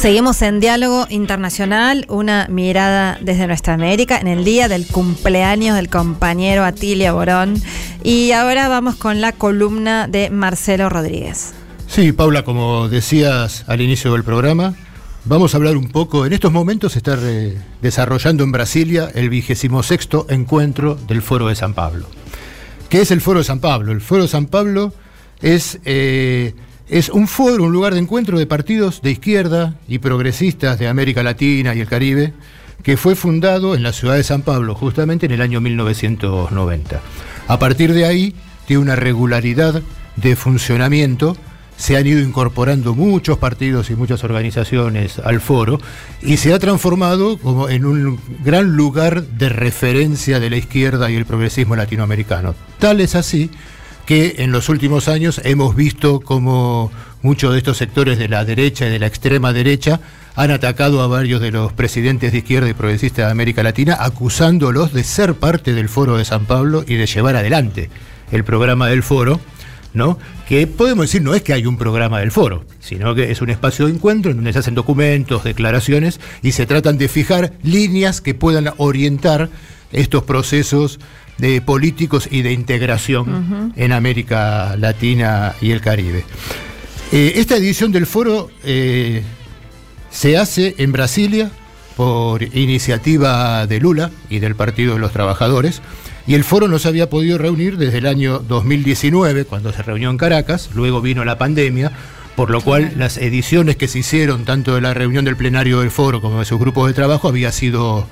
Seguimos en Diálogo Internacional, una mirada desde nuestra América en el día del cumpleaños del compañero Atilio Borón. Y ahora vamos con la columna de Marcelo Rodríguez. Sí, Paula, como decías al inicio del programa, vamos a hablar un poco. En estos momentos se está desarrollando en Brasilia el vigésimo sexto encuentro del Foro de San Pablo. ¿Qué es el Foro de San Pablo? El Foro de San Pablo es, eh, es un foro, un lugar de encuentro de partidos de izquierda y progresistas de América Latina y el Caribe, que fue fundado en la ciudad de San Pablo justamente en el año 1990. A partir de ahí tiene una regularidad de funcionamiento se han ido incorporando muchos partidos y muchas organizaciones al foro y se ha transformado como en un gran lugar de referencia de la izquierda y el progresismo latinoamericano. Tal es así que en los últimos años hemos visto como muchos de estos sectores de la derecha y de la extrema derecha han atacado a varios de los presidentes de izquierda y progresistas de América Latina, acusándolos de ser parte del foro de San Pablo y de llevar adelante el programa del foro. ¿No? Que podemos decir no es que hay un programa del foro, sino que es un espacio de encuentro en donde se hacen documentos, declaraciones y se tratan de fijar líneas que puedan orientar estos procesos de políticos y de integración en América Latina y el Caribe. Eh, esta edición del foro eh, se hace en Brasilia por iniciativa de Lula y del Partido de los Trabajadores. Y el foro no se había podido reunir desde el año 2019, cuando se reunió en Caracas, luego vino la pandemia, por lo cual las ediciones que se hicieron, tanto de la reunión del plenario del foro como de sus grupos de trabajo, había sido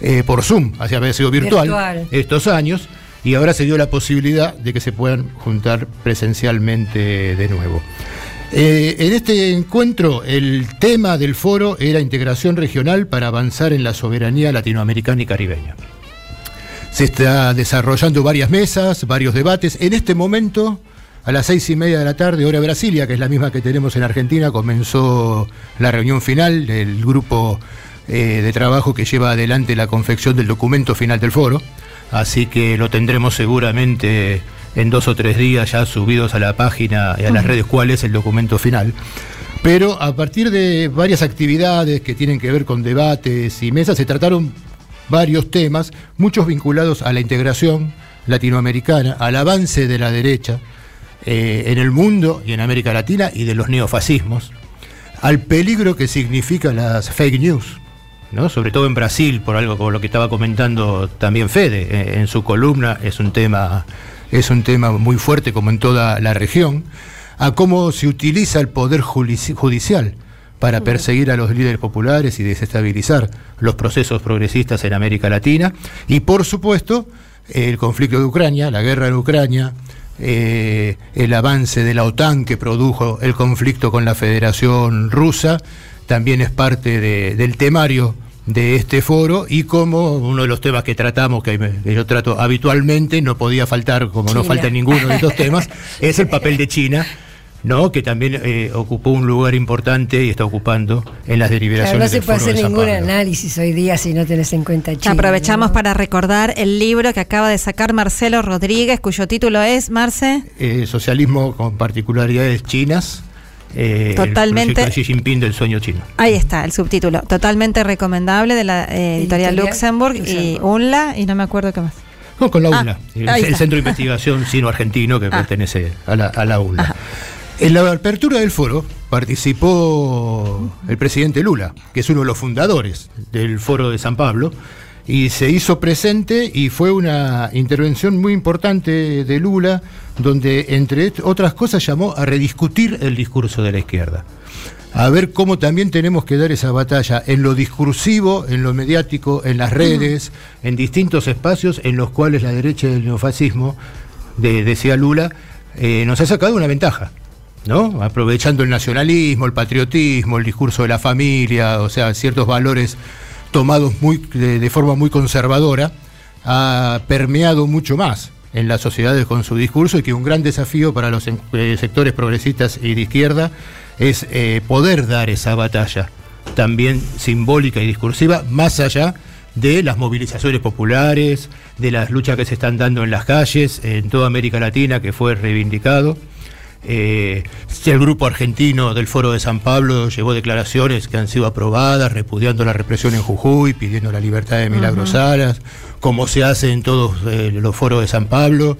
eh, por Zoom, así había sido virtual, Virtual. estos años, y ahora se dio la posibilidad de que se puedan juntar presencialmente de nuevo. Eh, en este encuentro, el tema del foro era integración regional para avanzar en la soberanía latinoamericana y caribeña. Se está desarrollando varias mesas, varios debates. En este momento, a las seis y media de la tarde, hora Brasilia, que es la misma que tenemos en Argentina, comenzó la reunión final del grupo eh, de trabajo que lleva adelante la confección del documento final del foro. Así que lo tendremos seguramente en dos o tres días ya subidos a la página y a las redes cuál es el documento final. Pero a partir de varias actividades que tienen que ver con debates y mesas, se trataron varios temas, muchos vinculados a la integración latinoamericana, al avance de la derecha eh, en el mundo y en América Latina y de los neofascismos, al peligro que significan las fake news, ¿no? sobre todo en Brasil, por algo como lo que estaba comentando también Fede eh, en su columna, es un tema, es un tema muy fuerte como en toda la región, a cómo se utiliza el poder judici- judicial para perseguir a los líderes populares y desestabilizar los procesos progresistas en América Latina. Y por supuesto, el conflicto de Ucrania, la guerra en Ucrania, eh, el avance de la OTAN que produjo el conflicto con la Federación Rusa, también es parte de- del temario de este foro y como uno de los temas que tratamos, que, yo trato habitualmente, no podía faltar, como no falta ninguno de estos temas, es el papel de China ¿no? que también eh, ocupó un lugar importante y está ocupando en las deliberaciones. Claro, no se del puede hacer de ningún análisis hoy día si no tenés en cuenta Chile. Aprovechamos ¿no? para recordar el libro que acaba de sacar Marcelo Rodríguez, cuyo título es, Marce, Eh, socialismo con particularidades chinas. eh, Totalmente. El de Xi Jinping del sueño chino. ahí está el subtítulo, totalmente recomendable de la eh, editorial Luxemburg, y. UNLA y no me acuerdo qué más. No, con la Ah, UNLA, el. Centro de Investigación Sino-Argentino que Ah. pertenece a la, a la UNLA. En la apertura del foro participó el presidente Lula, que es uno de los fundadores del foro de San Pablo, y se hizo presente y fue una intervención muy importante de Lula, donde entre otras cosas llamó a rediscutir el discurso de la izquierda a ver cómo también tenemos que dar esa batalla en lo discursivo, en lo mediático, en las redes, en distintos espacios en los cuales la derecha del neofascismo, de- decía Lula, eh, nos ha sacado una ventaja. ¿No? Aprovechando el nacionalismo, el patriotismo, el discurso de la familia, o sea, ciertos valores tomados muy, de, forma muy conservadora, ha permeado mucho más en las sociedades con su discurso y que un gran desafío para los eh, sectores progresistas y de izquierda es eh, poder dar esa batalla también simbólica y discursiva más allá de las movilizaciones populares, de las luchas que se están dando en las calles, en toda América Latina, que fue reivindicado. Eh, el grupo argentino del Foro de San Pablo llevó declaraciones que han sido aprobadas, repudiando la represión en Jujuy, pidiendo la libertad de Milagros. Salas, como se hace en todos eh, los foros de San Pablo.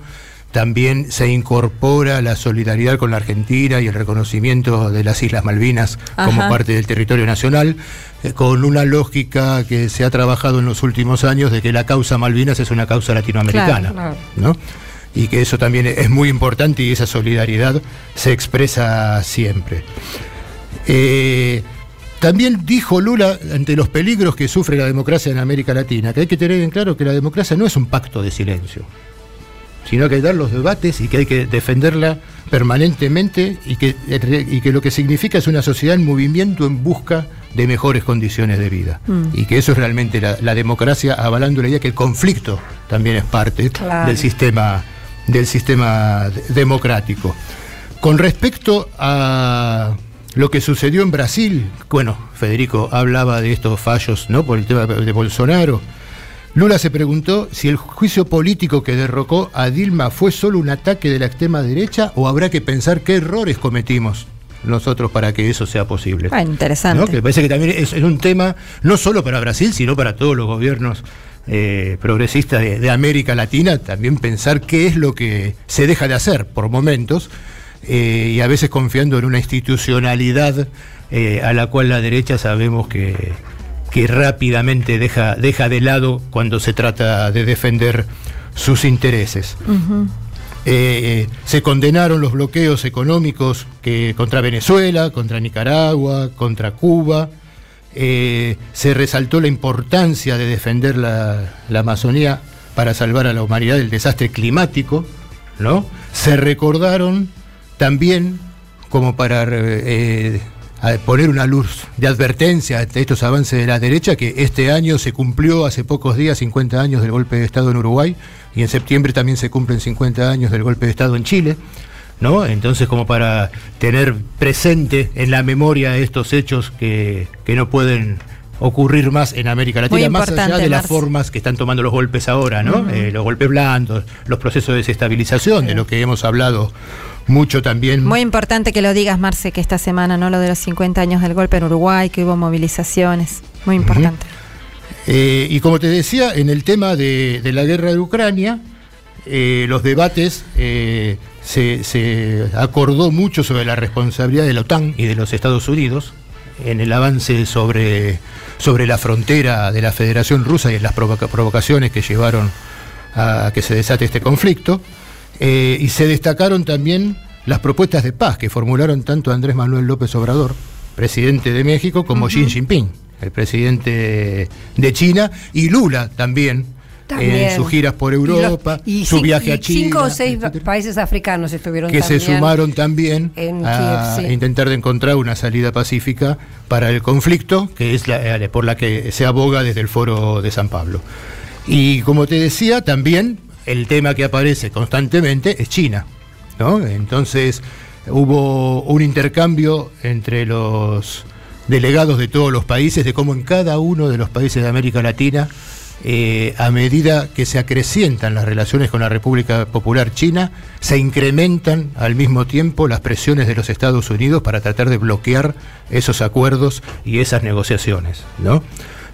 También se incorpora la solidaridad con la Argentina y el reconocimiento de las Islas Malvinas como parte del territorio nacional, eh, con una lógica que se ha trabajado en los últimos años de que la causa Malvinas es una causa latinoamericana. Claro, claro. ¿no? Y que eso también es muy importante y esa solidaridad se expresa siempre. Eh, también dijo Lula, ante los peligros que sufre la democracia en América Latina, que hay que tener en claro que la democracia no es un pacto de silencio, sino que hay que dar los debates y que hay que defenderla permanentemente y que, y que lo que significa es una sociedad en movimiento en busca de mejores condiciones de vida. Mm. Y que eso es realmente la, la democracia, avalando la idea que el conflicto también es parte Claro. del sistema, del sistema de- democrático. Con respecto a lo que sucedió en Brasil, bueno, Federico hablaba de estos fallos, ¿no? Por el tema de Bolsonaro. Lula se preguntó si el juicio político que derrocó a Dilma fue solo un ataque de la extrema derecha o habrá que pensar qué errores cometimos nosotros para que eso sea posible. Ah, interesante. ¿no? Que parece que también es, es un tema no solo para Brasil, sino para todos los gobiernos eh, progresistas de, de América Latina, también pensar qué es lo que se deja de hacer por momentos eh, y a veces confiando en una institucionalidad eh, a la cual la derecha sabemos que, que rápidamente deja, deja de lado cuando se trata de defender sus intereses. Eh, se condenaron los bloqueos económicos que, contra Venezuela, contra Nicaragua, contra Cuba. Eh, se resaltó la importancia de defender la, Amazonía para salvar a la humanidad del desastre climático. ¿no? Se recordaron también, como para eh, a poner una luz de advertencia ante estos avances de la derecha, que este año se cumplió hace pocos días 50 años del golpe de Estado en Uruguay y en septiembre también se cumplen 50 años del golpe de Estado en Chile. ¿No? Entonces, como para tener presente en la memoria estos hechos que, que no pueden ocurrir más en América Latina, más allá de las Marce. formas que están tomando los golpes ahora, ¿no? Eh, los golpes blandos, los procesos de desestabilización, de lo que hemos hablado mucho también. Muy importante que lo digas, Marce, que esta semana, ¿no? Lo de los 50 años del golpe en Uruguay, que hubo movilizaciones. Muy importante. Eh, y como te decía, en el tema de, de la guerra de Ucrania, eh, los debates se, se acordó mucho sobre la responsabilidad de la OTAN y de los Estados Unidos en el avance sobre, sobre la frontera de la Federación Rusa y en las provoca- provocaciones que llevaron a que se desate este conflicto. Eh, y se destacaron también las propuestas de paz que formularon tanto Andrés Manuel López Obrador, presidente de México, como Xi Jinping, el presidente de China, y Lula también, También. en sus giras por Y los- Europa, y su viaje y a China. Cinco o seis países africanos estuvieron que se sumaron también en a Kiev, sí. intentar de encontrar una salida pacífica para el conflicto, que es la, eh, por la que se aboga desde el foro de San Pablo. Y como te decía, también el tema que aparece constantemente es China. ¿no? Entonces, hubo un intercambio entre los delegados de todos los países de cómo en cada uno de los países de América Latina, eh, a medida que se acrecientan las relaciones con la República Popular China, se incrementan al mismo tiempo las presiones de los Estados Unidos para tratar de bloquear esos acuerdos y esas negociaciones, ¿no?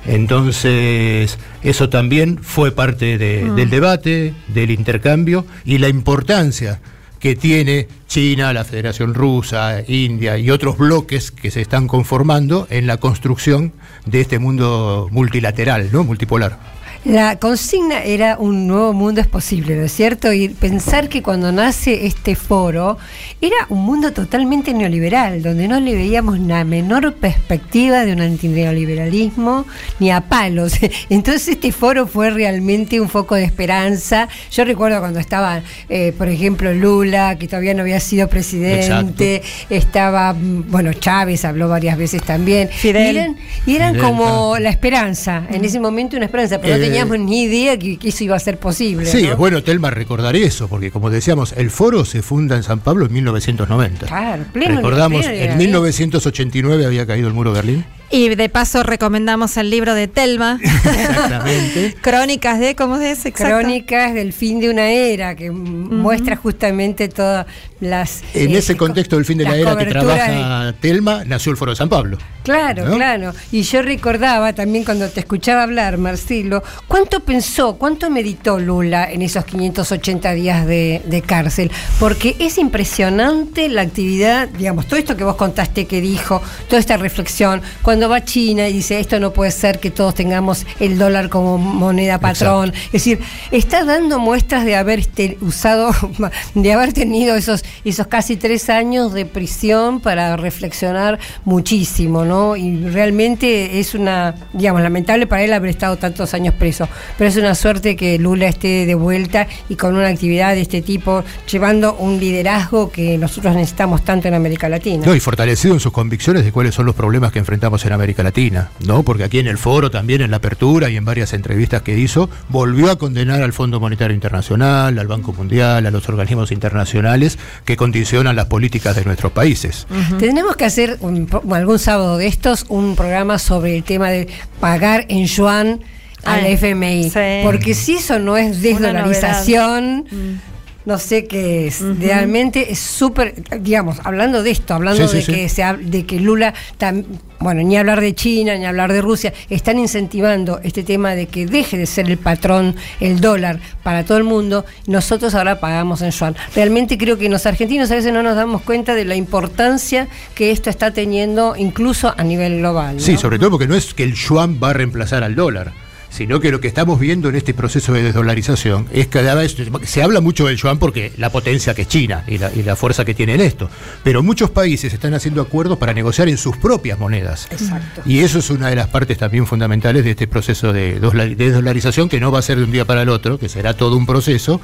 Entonces, eso también fue parte de- Mm. del debate, del intercambio y la importancia que tiene China, la Federación Rusa, India y otros bloques que se están conformando en la construcción de este mundo multilateral, ¿no? multipolar. La consigna era un nuevo mundo es posible, ¿no es cierto? Y pensar que cuando nace este foro era un mundo totalmente neoliberal, donde no le veíamos la menor perspectiva de un antineoliberalismo ni a palos. Entonces este foro fue realmente un foco de esperanza. Yo recuerdo cuando estaba, eh, por ejemplo, Lula, que todavía no había sido presidente, estaba, mm, bueno, Chávez habló varias veces también. Fidel. Y eran, y eran Fidel, como la esperanza, en ese momento una esperanza, pero no Eh, teníamos ni idea que, que eso iba a ser posible. Sí, ¿no? es bueno, Telma, recordar eso, porque como decíamos, el foro se funda en San Pablo en 1990. Claro, pleno- Recordamos, pleno en liberalismo. 1989 había caído el muro de Berlín. Y de paso recomendamos el libro de Telma. Exactamente. Crónicas de, ¿cómo es? Exacto. Crónicas del fin de una era, que muestra justamente todas las... En eh, ese contexto del fin de la era que trabaja Telma, nació el Foro de San Pablo. Claro, ¿No? claro. Y yo recordaba también cuando te escuchaba hablar, Marcelo, ¿cuánto pensó, cuánto meditó Lula en esos 580 días de, de cárcel? Porque es impresionante la actividad, digamos, todo esto que vos contaste que dijo, toda esta reflexión, cuando va a China y dice, esto no puede ser que todos tengamos el dólar como moneda patrón. Es decir, está dando muestras de haber este, usado, de haber tenido esos, esos casi tres años de prisión para reflexionar muchísimo, ¿no? Y realmente es una, digamos, lamentable para él haber estado tantos años preso, pero es una suerte que Lula esté de vuelta y con una actividad de este tipo, llevando un liderazgo que nosotros necesitamos tanto en América Latina. No, y fortalecido en sus convicciones de cuáles son los problemas que enfrentamos en América Latina, ¿no? Porque aquí en el foro, también en la apertura y en varias entrevistas que hizo, volvió a condenar al Fondo Monetario Internacional, al Banco Mundial, a los organismos internacionales que condicionan las políticas de nuestros países. Tenemos que hacer un algún sábado de estos un programa sobre el tema de pagar en yuan al FMI. sí. Porque si eso no es desdolarización, Mm. No sé qué es. Realmente es súper, digamos, hablando de esto, hablando Sí, de, sí, que se hab- de que Lula, tam- bueno, ni hablar de China, ni hablar de Rusia, están incentivando este tema de que deje de ser el patrón el dólar para todo el mundo, nosotros ahora pagamos en yuan. Realmente creo que los argentinos a veces no nos damos cuenta de la importancia que esto está teniendo incluso a nivel global. ¿no? Sí, sobre todo porque no es que el yuan va a reemplazar al dólar, sino que lo que estamos viendo en este proceso de desdolarización es cada vez, se habla mucho del yuan porque la potencia que es China y la, y la fuerza que tiene en esto, pero muchos países están haciendo acuerdos para negociar en sus propias monedas. Exacto. Y eso es una de las partes también fundamentales de este proceso de dola- de desdolarización que no va a ser de un día para el otro, que será todo un proceso,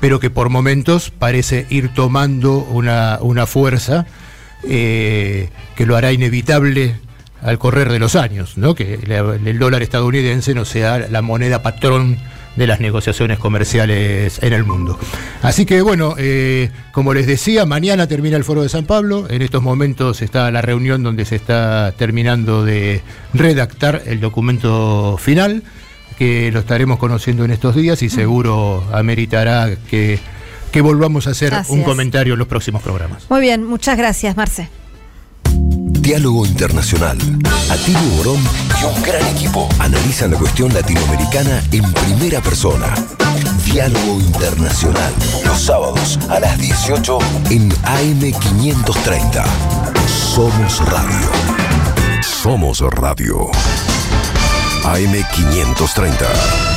pero que por momentos parece ir tomando una, una fuerza eh, que lo hará inevitable al correr de los años, ¿no? que el dólar estadounidense no sea la moneda patrón de las negociaciones comerciales en el mundo. Así que bueno, eh, como les decía, mañana termina el Foro de San Pablo, en estos momentos está la reunión donde se está terminando de redactar el documento final, que lo estaremos conociendo en estos días y seguro ameritará que, que volvamos a hacer un comentario en los próximos programas. Muy bien, muchas gracias, Marce. Diálogo Internacional. Atilio Borón y un gran equipo analizan la cuestión latinoamericana en primera persona. Diálogo Internacional. Los sábados a las 18 en AM530. Somos Radio. Somos Radio. AM530.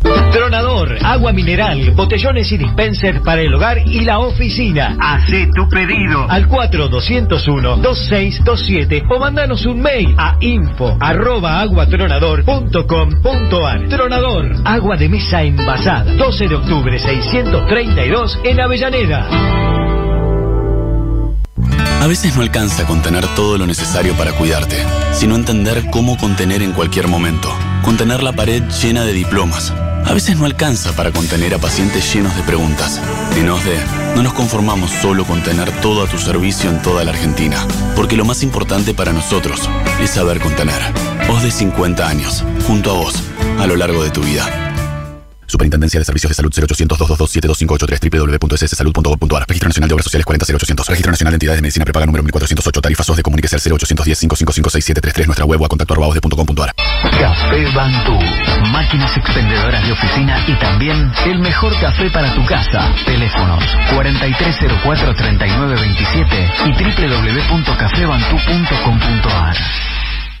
Tronador, agua mineral, botellones y dispenser para el hogar y la oficina. Hacé tu pedido al 4201-2627 o mandanos un mail a info arroba aguatronador.com.ar. Tronador, agua de mesa envasada. 12 de octubre 632 en Avellaneda. A veces no alcanza con tener todo lo necesario para cuidarte, sino entender cómo contener en cualquier momento. Contener la pared llena de diplomas, A veces no alcanza para contener a pacientes llenos de preguntas. En OSDE no nos conformamos solo con tener todo a tu servicio en toda la Argentina, porque lo más importante para nosotros es saber contener. OSDE 50 años, junto a vos, a lo largo de tu vida. Superintendencia de Servicios de Salud 0800 222 725883 www.sssalud.gov.ar Registro Nacional de Obras Sociales 40800 Registro Nacional de Entidades de Medicina Prepaga número 1408 Tarifas de Comuníquese al 0810 555 6733 Nuestra web o a contacto arroba osde.com.ar Café Bantú. Máquinas expendedoras de oficina y también el mejor café para tu casa. Teléfonos 4304-3927 y www.cafebantú.com.ar.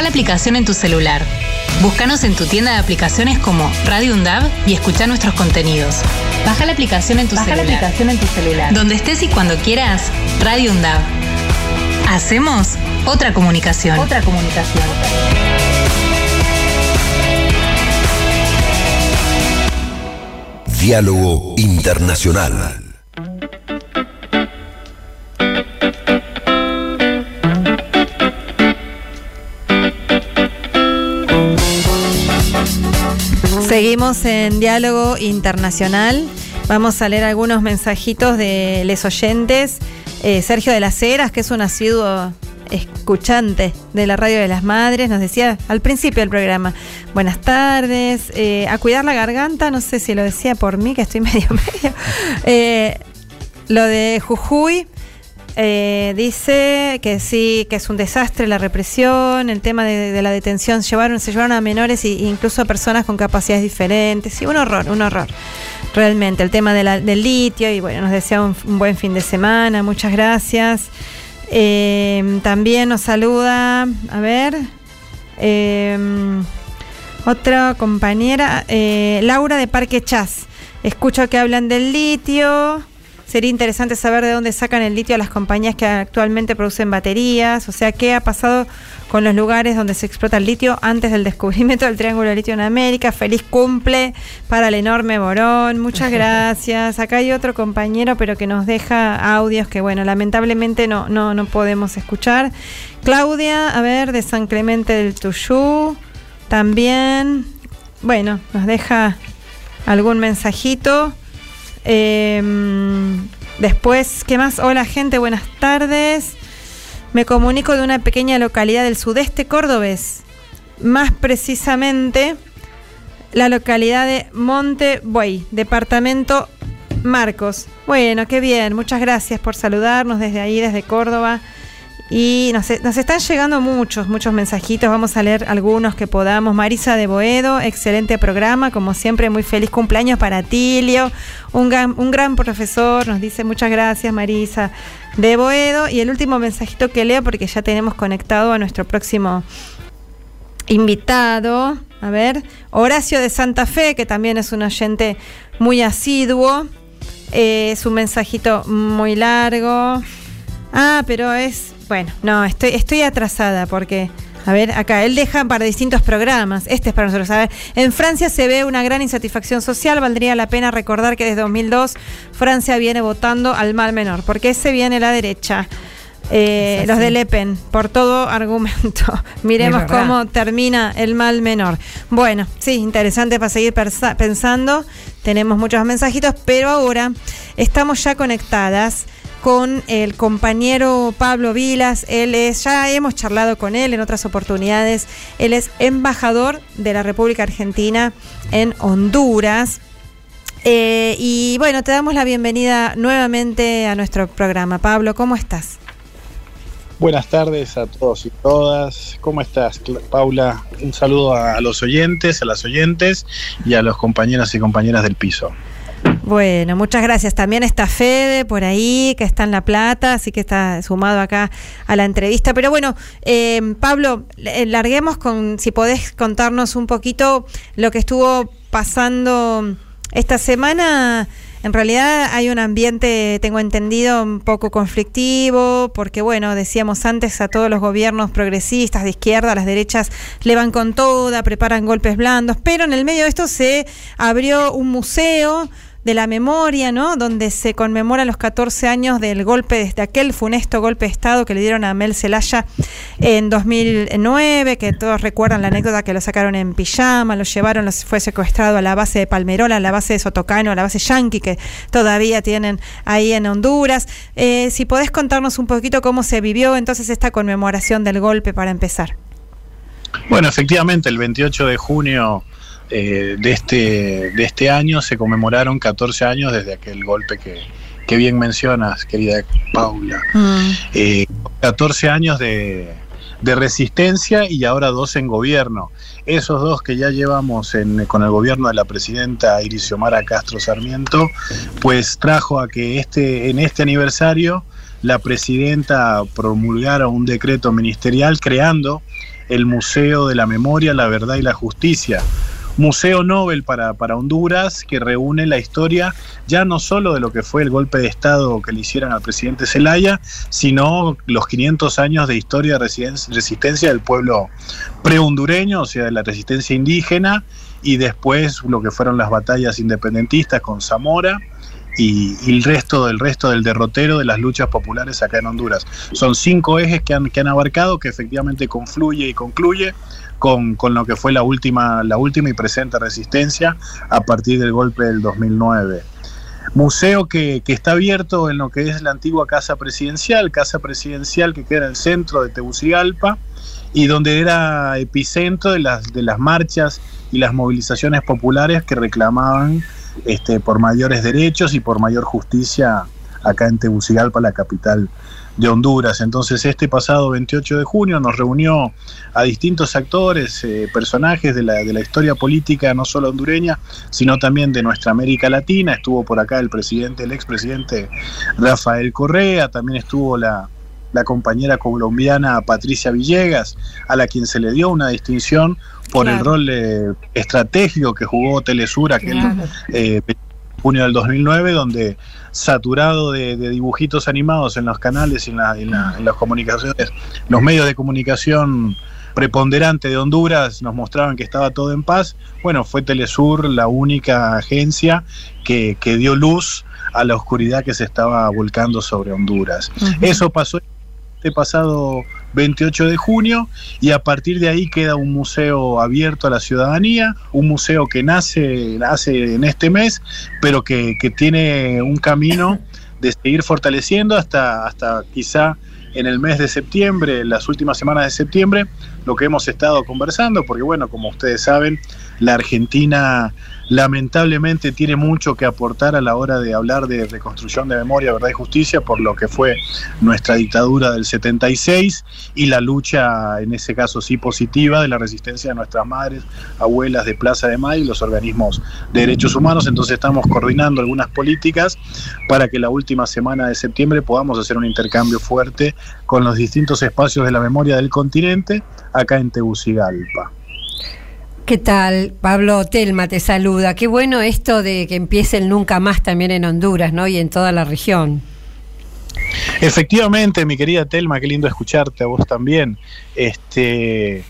Baja la aplicación en tu celular. Búscanos en tu tienda de aplicaciones como Radio UNDAV y escucha nuestros contenidos. Baja la aplicación en tu Baja la celular. aplicación en tu celular. Donde estés y cuando quieras, Radio UNDAV. Hacemos otra comunicación. Otra comunicación. Diálogo Internacional. Seguimos en diálogo internacional. Vamos a leer algunos mensajitos de les oyentes. Eh, Sergio de las Heras, que es un asiduo escuchante de la radio de las madres, nos decía al principio del programa, buenas tardes, eh, a cuidar la garganta, no sé si lo decía por mí, que estoy medio medio. Eh, lo de Jujuy, eh, dice que sí, que es un desastre la represión, el tema de, la detención, llevaron, se llevaron a menores e incluso a personas con capacidades diferentes. Sí, un horror, un horror. Realmente, el tema del litio, y bueno, nos desea un, buen fin de semana, muchas gracias. Eh, también nos saluda, a ver, eh, otra compañera, eh, Laura de Parque Chas. Escucho que hablan del litio. Sería interesante saber de dónde sacan el litio a las compañías que actualmente producen baterías. O sea, qué ha pasado con los lugares donde se explota el litio antes del descubrimiento del Triángulo de Litio en América. Feliz cumple para el enorme Borón. Muchas gracias. Acá hay otro compañero, pero que nos deja audios que, bueno, lamentablemente no, no, no podemos escuchar. Claudia, a ver, de San Clemente del Tuyú. También, bueno, nos deja algún mensajito. Em, después, ¿qué más? Hola gente, buenas tardes. Me comunico de una pequeña localidad del sudeste cordobés. Más precisamente, la localidad de Monte Buey, departamento Marcos. Bueno, qué bien. Muchas gracias por saludarnos desde ahí, desde Córdoba. Y nos, nos están llegando muchos, muchos mensajitos. Vamos a leer algunos que podamos. Marisa de Boedo, excelente programa. Como siempre, muy feliz cumpleaños para Tilio. Un gran, un gran profesor. Nos dice muchas gracias, Marisa de Boedo. Y el último mensajito que leo, porque ya tenemos conectado a nuestro próximo invitado. A ver, Horacio de Santa Fe, que también es un oyente muy asiduo. Eh, es un mensajito muy largo. Ah, pero es. Bueno, no, estoy, estoy atrasada porque. A ver, acá, él deja para distintos programas. Este es para nosotros. A ver, en Francia se ve una gran insatisfacción social. Valdría la pena recordar que desde 2002 Francia viene votando al mal menor. Porque ese viene la derecha. Eh, los de Le Pen, por todo argumento. Miremos cómo termina el mal menor. Bueno, sí, interesante para seguir pensando. Tenemos muchos mensajitos, pero ahora estamos ya conectadas con el compañero Pablo Vilas. Él es, ya hemos charlado con él en otras oportunidades. Él es embajador de la República Argentina en Honduras. Eh, y bueno, te damos la bienvenida nuevamente a nuestro programa. Pablo, ¿cómo estás? Buenas tardes a todos y todas. ¿Cómo estás, Paula? Un saludo a los oyentes, a las oyentes y a los compañeros y compañeras del piso. Bueno, muchas gracias. También está Fede por ahí, que está en La Plata, así que está sumado acá a la entrevista. Pero bueno, eh, Pablo, larguemos con, si podés contarnos un poquito lo que estuvo pasando esta semana en realidad hay un ambiente, tengo entendido, un poco conflictivo, porque bueno, decíamos antes a todos los gobiernos progresistas de izquierda, las derechas le van con toda, preparan golpes blandos, pero en el medio de esto se abrió un museo de la memoria, ¿no? Donde se conmemora los 14 años del golpe, desde aquel funesto golpe de Estado que le dieron a Mel Zelaya en 2009, que todos recuerdan la anécdota que lo sacaron en pijama, lo llevaron, fue secuestrado a la base de Palmerola, a la base de Sotocano, a la base Yankee, que todavía tienen ahí en Honduras. Eh, si podés contarnos un poquito cómo se vivió entonces esta conmemoración del golpe para empezar. Bueno, efectivamente, el 28 de junio eh, de, este, de este año se conmemoraron 14 años desde aquel golpe que, bien mencionas, querida Paula. 14 mm. eh, años de, resistencia y ahora dos en gobierno. Esos dos que ya llevamos con el gobierno de la presidenta Irixiomara Castro Sarmiento, pues trajo a que este, en este aniversario la presidenta promulgara un decreto ministerial creando el Museo de la Memoria, la Verdad y la Justicia, Museo Nobel para, para, Honduras que reúne la historia ya no solo de lo que fue el golpe de Estado que le hicieron al presidente Zelaya, sino los 500 años de historia de resistencia del pueblo prehondureño, o sea, de la resistencia indígena, y después lo que fueron las batallas independentistas con Zamora. Y, el resto del resto del derrotero de las luchas populares acá en Honduras. Son cinco ejes que han, que han abarcado, que efectivamente confluye y concluye con, lo que fue la última, la última y presente resistencia a partir del golpe del 2009 museo que, está abierto en lo que es la antigua casa presidencial, casa presidencial que queda en el centro de Tegucigalpa y donde era epicentro de las, de las marchas y las movilizaciones populares que reclamaban este, por mayores derechos y por mayor justicia acá en Tegucigalpa, la capital de Honduras. Entonces este pasado 28 de junio nos reunió a distintos actores, eh, personajes de la, de la historia política no solo hondureña, sino también de nuestra América Latina. Estuvo por acá el presidente, el expresidente Rafael Correa, también estuvo la, la compañera colombiana Patricia Villegas, a la quien se le dio una distinción por el rol eh, estratégico que jugó Telesur aquel eh, junio del 2009, donde saturado de, dibujitos animados en los canales y en, las comunicaciones, los medios de comunicación preponderante de Honduras nos mostraban que estaba todo en paz. Bueno, fue Telesur la única agencia que, dio luz a la oscuridad que se estaba volcando sobre Honduras. Eso pasó este pasado 28 de junio y a partir de ahí queda un museo abierto a la ciudadanía, un museo que nace, nace en este mes, pero que, que tiene un camino de seguir fortaleciendo hasta, hasta quizá en el mes de septiembre, las últimas semanas de septiembre, lo que hemos estado conversando, porque bueno, como ustedes saben, la Argentina lamentablemente tiene mucho que aportar a la hora de hablar de reconstrucción de memoria, verdad y justicia, por lo que fue nuestra dictadura del 76 y la lucha, en ese caso sí positiva, de la resistencia de nuestras madres, abuelas de Plaza de Mayo y los organismos de derechos humanos. Entonces estamos coordinando algunas políticas para que la última semana de septiembre podamos hacer un intercambio fuerte con los distintos espacios de la memoria del continente acá en Tegucigalpa. ¿Qué tal? Pablo Telma te saluda. Qué bueno esto de que empiece el nunca más también en Honduras, ¿no? Y en toda la región. Efectivamente, mi querida Telma, qué lindo escucharte a vos también. Este,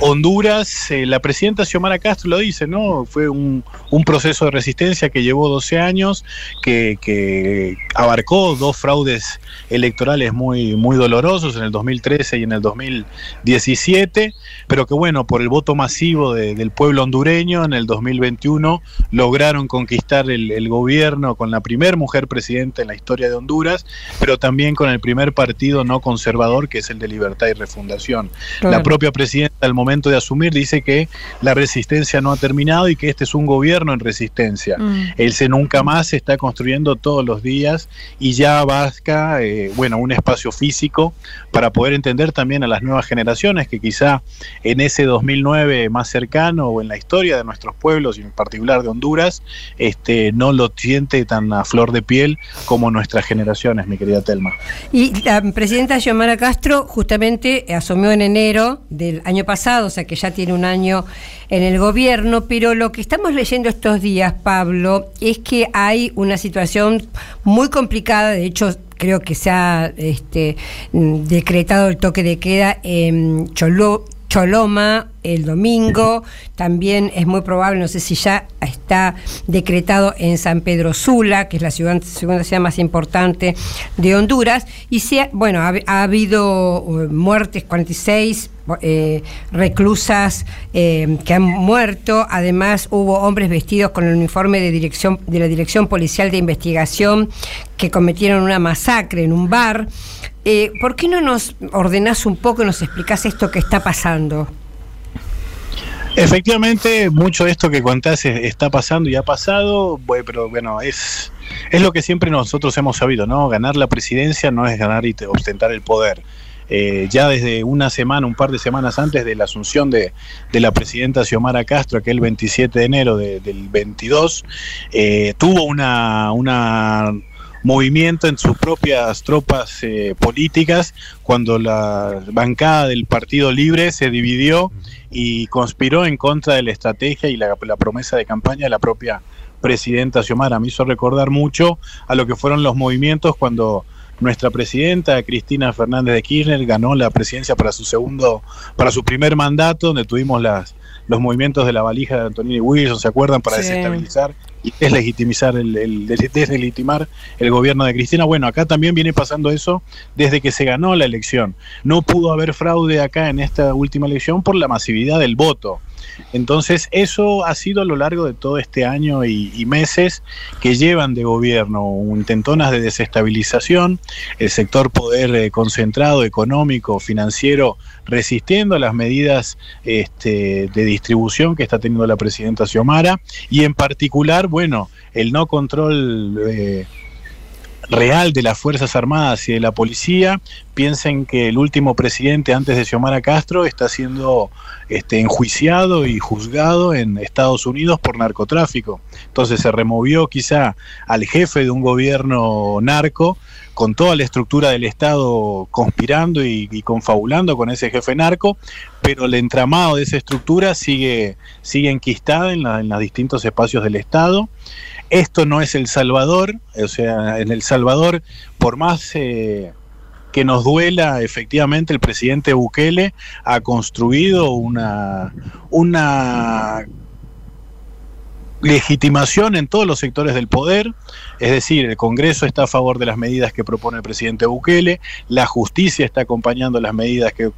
Honduras, eh, la presidenta Xiomara Castro lo dice, ¿no? Fue un, un proceso de resistencia que llevó 12 años, que, que, abarcó dos fraudes electorales muy, muy dolorosos en el 2013 y en el 2017, pero que bueno, por el voto masivo de, del pueblo hondureño en el 2021 lograron conquistar el, el gobierno con la primer mujer presidenta en la historia de Honduras, pero también con el primer partido no conservador que es el de Libertad y Refundación. Claro. La propia presidenta momento de asumir dice que la resistencia no ha terminado y que este es un gobierno en resistencia. Mm. El Se Nunca Más se está construyendo todos los días y ya vasca, eh, bueno, un espacio físico para poder entender también a las nuevas generaciones que quizá en ese 2009 más cercano o en la historia de nuestros pueblos y en particular de Honduras, este, no lo siente tan a flor de piel como nuestras generaciones, mi querida Telma. Y la presidenta Xiomara Castro justamente asumió en enero del año pasado, o sea que ya tiene un año en el gobierno, pero lo que estamos leyendo estos días, Pablo, es que hay una situación muy complicada, de hecho creo que se ha este, decretado el toque de queda en Cholo, Choloma el domingo, también es muy probable, no sé si ya está decretado en San Pedro Sula, que es la ciudad, segunda ciudad más importante de Honduras, y se bueno, ha, ha habido muertes, 46 eh, reclusas eh, que han muerto. Además, hubo hombres vestidos con el uniforme de, dirección, de la Dirección Policial de Investigación que cometieron una masacre en un bar. Eh, ¿Por qué no nos ordenás un poco y nos explicás esto que está pasando? Efectivamente, mucho de esto que contás está pasando y ha pasado, pero bueno, es, es lo que siempre nosotros hemos sabido, ¿no? Ganar la presidencia no es ganar y ostentar el poder. Eh, ya desde una semana, un par de semanas antes de la asunción de, de la presidenta Xiomara Castro, aquel 27 de enero de, del 22, eh, tuvo una, una movimiento en sus propias tropas eh, políticas cuando la bancada del Partido Libre se dividió y conspiró en contra de la estrategia y la, la promesa de campaña de la propia presidenta Xiomara. Me hizo recordar mucho a lo que fueron los movimientos cuando nuestra presidenta Cristina Fernández de Kirchner ganó la presidencia para su segundo, para su primer mandato, donde tuvimos las, los movimientos de la valija de Antonini Wilson, ¿se acuerdan? Para sí. desestabilizar deslegitimizar el, el, deslegitimar el gobierno de Cristina. Bueno, acá también viene pasando eso desde que se ganó la elección. No pudo haber fraude acá en esta última elección por la masividad del voto. Entonces, eso ha sido a lo largo de todo este año y, meses que llevan de gobierno intentonas de desestabilización, el sector poder eh, concentrado, económico, financiero, resistiendo a las medidas este, de distribución que está teniendo la presidenta Xiomara y en particular, bueno, el no control... Eh, real de las Fuerzas Armadas y de la policía. Piensen que el último presidente antes de Xiomara Castro está siendo este, enjuiciado y juzgado en Estados Unidos por narcotráfico. Entonces se removió quizá al jefe de un gobierno narco con toda la estructura del Estado conspirando y, confabulando con ese jefe narco, pero el entramado de esa estructura sigue, sigue enquistada en, la, en los distintos espacios del Estado. Esto no es El Salvador, o sea, en El Salvador, por más eh, que nos duela, efectivamente el presidente Bukele ha construido una, una legitimación en todos los sectores del poder, es decir, el Congreso está a favor de las medidas que propone el presidente Bukele, la justicia está acompañando las medidas que,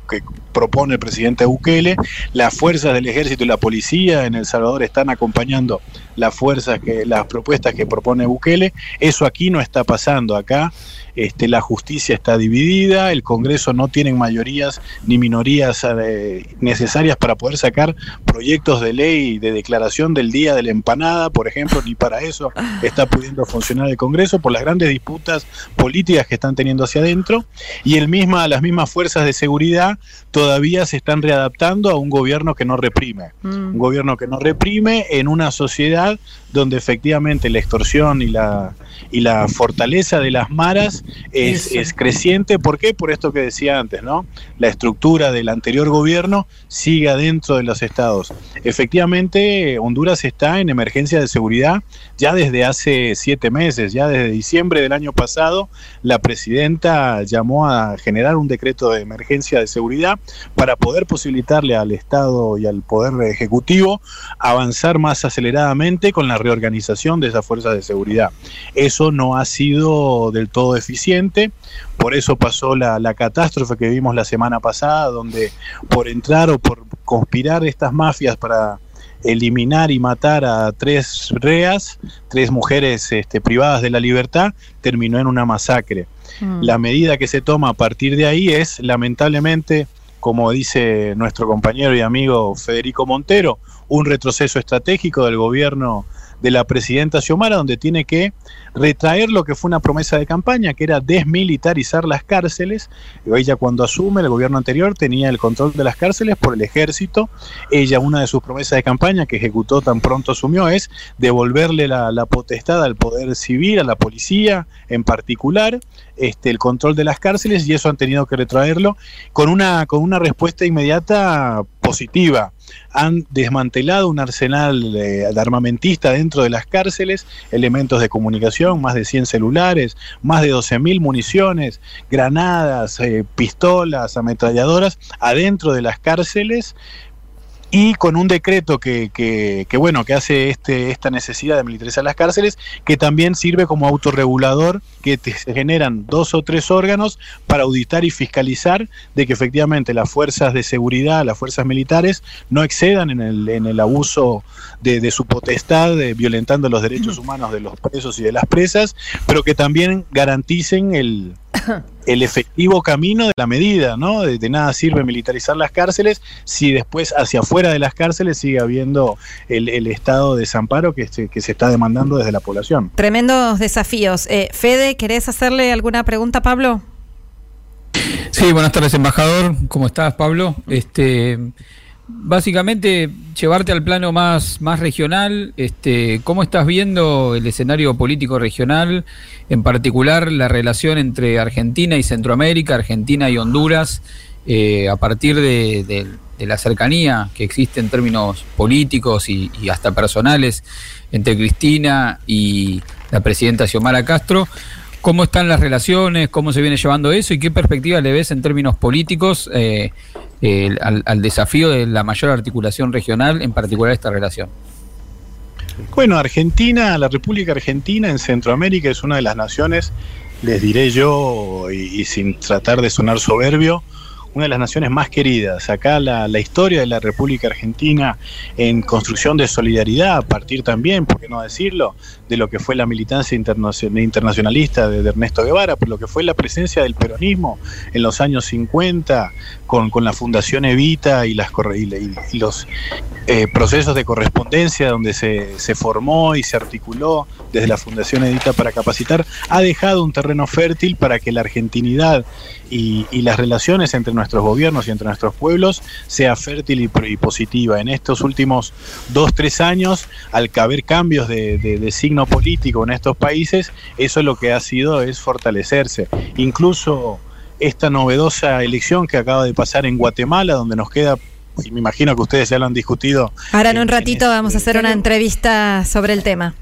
propone el presidente Bukele, las fuerzas del ejército y la policía en El Salvador están acompañando las fuerzas que las propuestas que propone Bukele, eso aquí no está pasando acá. Este, la justicia está dividida, el Congreso no tiene mayorías ni minorías eh, necesarias para poder sacar proyectos de ley de declaración del día de la empanada, por ejemplo, ni para eso está pudiendo funcionar el Congreso por las grandes disputas políticas que están teniendo hacia adentro y el misma, las mismas fuerzas de seguridad todavía se están readaptando a un gobierno que no reprime, mm. un gobierno que no reprime en una sociedad donde efectivamente la extorsión y la, y la fortaleza de las maras es, es, creciente. ¿Por qué? Por esto que decía antes, ¿no? La estructura del anterior gobierno sigue adentro de los estados. Efectivamente, Honduras está en emergencia de seguridad ya desde hace siete meses, ya desde diciembre del año pasado, la presidenta llamó a generar un decreto de emergencia de seguridad para poder posibilitarle al Estado y al Poder Ejecutivo avanzar más aceleradamente con la reorganización de esas fuerzas de seguridad. Eso no ha sido del todo eficiente, por eso pasó la, la, catástrofe que vimos la semana pasada, donde por entrar o por conspirar estas mafias para eliminar y matar a tres reas, tres mujeres este, privadas de la libertad, terminó en una masacre. Mm. La medida que se toma a partir de ahí es, lamentablemente, como dice nuestro compañero y amigo Federico Montero, un retroceso estratégico del gobierno de la presidenta Xiomara, donde tiene que retraer lo que fue una promesa de campaña, que era desmilitarizar las cárceles. Ella cuando asume el gobierno anterior tenía el control de las cárceles por el ejército. Ella, una de sus promesas de campaña que ejecutó tan pronto asumió es devolverle la, potestad al poder civil, a la policía en particular, este, el control de las cárceles y eso han tenido que retraerlo con una, con una respuesta inmediata positiva. Han desmantelado un arsenal de, armamentista dentro de las cárceles, elementos de comunicación, más de 100 celulares, más de 12.000 municiones, granadas, eh, pistolas, ametralladoras, adentro de las cárceles y con un decreto que, que, que, bueno que hace este, esta necesidad de militarizar las cárceles que también sirve como autorregulador que te, se generan dos o tres órganos para auditar y fiscalizar de que efectivamente las fuerzas de seguridad las fuerzas militares no excedan en el, en el abuso de, de su potestad de, violentando los derechos humanos de los presos y de las presas pero que también garanticen el el efectivo camino de la medida, ¿no? De, de, nada sirve militarizar las cárceles si después hacia afuera de las cárceles sigue habiendo el, el estado de desamparo que se, que se está demandando desde la población. Tremendos desafíos. Eh, Fede, ¿querés hacerle alguna pregunta, Pablo? Sí, buenas tardes, embajador. ¿Cómo estás, Pablo? Este básicamente llevarte al plano más, más regional, este, ¿cómo estás viendo el escenario político regional, en particular la relación entre Argentina y Centroamérica, Argentina y Honduras, eh, a partir de, la cercanía que existe en términos políticos y, y, hasta personales entre Cristina y la presidenta Xiomara Castro? ¿Cómo están las relaciones? ¿Cómo se viene llevando eso? ¿Y qué perspectiva le ves en términos políticos? Eh, eh, al, desafío de la mayor articulación regional, en particular esta relación? Bueno, Argentina, la República Argentina en Centroamérica es una de las naciones, les diré yo, y sin tratar de sonar soberbio, una de las naciones más queridas. Acá la, la, historia de la República Argentina en construcción de solidaridad, a partir también, por qué no decirlo, de lo que fue la militancia internacionalista de, Ernesto Guevara, por lo que fue la presencia del peronismo en los años 50 con, con la Fundación Evita y, las, y, y los eh, procesos de correspondencia donde se, se formó y se articuló desde la Fundación Evita para capacitar, ha dejado un terreno fértil para que la argentinidad y, y, las relaciones entre gobiernos y entre nuestros pueblos sea fértil y, y, positiva. En estos últimos dos, tres años, al caber cambios de, de, de, signo político en estos países, eso lo que ha sido es fortalecerse. Incluso esta novedosa elección que acaba de pasar en Guatemala, donde nos queda y me imagino que ustedes ya lo han discutido. Ahora en un ratito en este, vamos a hacer una entrevista sobre el tema.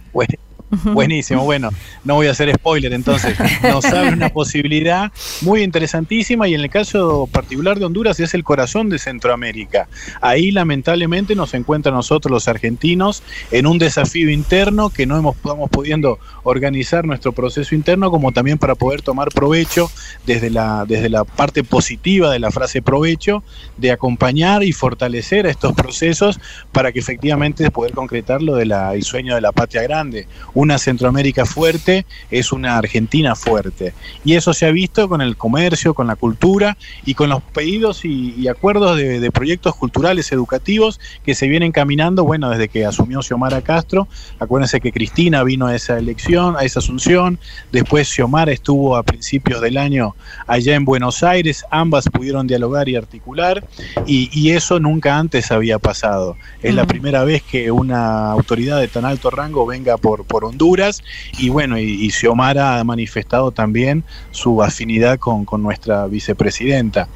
Buenísimo, bueno, no voy a hacer spoiler, entonces nos abre una posibilidad muy interesantísima y en el caso particular de Honduras es el corazón de Centroamérica. Ahí lamentablemente nos encuentra nosotros los argentinos en un desafío interno que no hemos, estamos pudiendo organizar nuestro proceso interno como también para poder tomar provecho desde la, desde la parte positiva de la frase provecho, de acompañar y fortalecer a estos procesos para que efectivamente poder concretar lo del de sueño de la patria grande una Centroamérica fuerte es una Argentina fuerte. Y eso se ha visto con el comercio, con la cultura y con los pedidos y, y acuerdos de, de, proyectos culturales educativos que se vienen caminando, bueno, desde que asumió Xiomara Castro. Acuérdense que Cristina vino a esa elección, a esa asunción. Después Xiomara estuvo a principios del año allá en Buenos Aires. Ambas pudieron dialogar y articular. Y, y eso nunca antes había pasado. Es uh -huh. la primera vez que una autoridad de tan alto rango venga por, por Honduras y bueno, y, y Xiomara ha manifestado también su afinidad con, con nuestra vicepresidenta.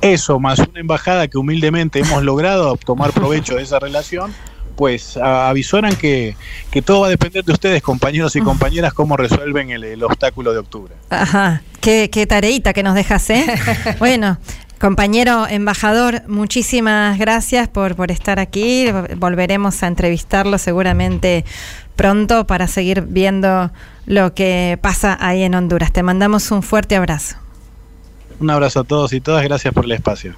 Eso, más una embajada que humildemente hemos logrado tomar provecho de esa relación, pues a- avisoran que, que todo va a depender de ustedes, compañeros y compañeras, cómo resuelven el, el obstáculo de octubre. Ajá, qué, qué tareita que nos dejas, ¿eh? bueno, compañero embajador, muchísimas gracias por, por estar aquí. Volveremos a entrevistarlo seguramente pronto para seguir viendo lo que pasa ahí en Honduras. Te mandamos un fuerte abrazo. Un abrazo a todos y todas, gracias por el espacio.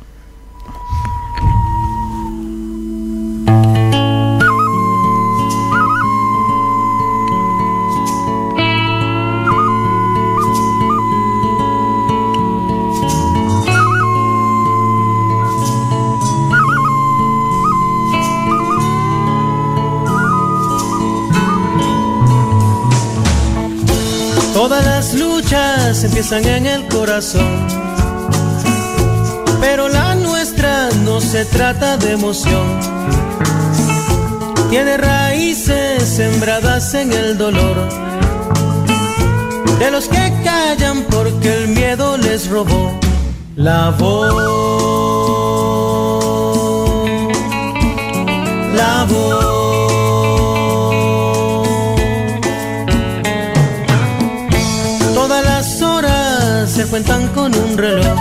Todas las luchas empiezan en el corazón, pero la nuestra no se trata de emoción. Tiene raíces sembradas en el dolor, de los que callan porque el miedo les robó la voz. La voz. Cuentan con un reloj.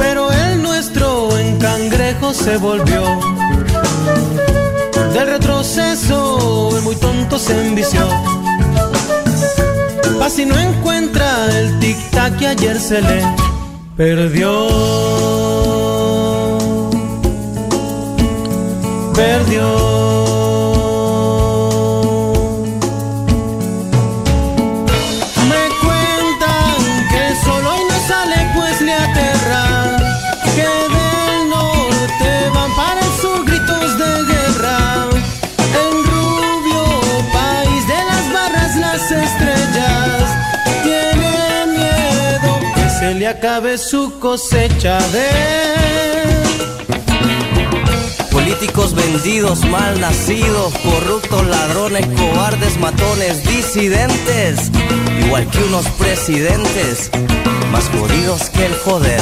Pero el nuestro en cangrejo se volvió. Del retroceso el muy tonto se envició. Pa' si no encuentra el tic-tac que ayer se le perdió. Perdió. Acabe su cosecha de Políticos vendidos, mal nacidos, corruptos, ladrones, cobardes, matones, disidentes, igual que unos presidentes, más jodidos que el joder.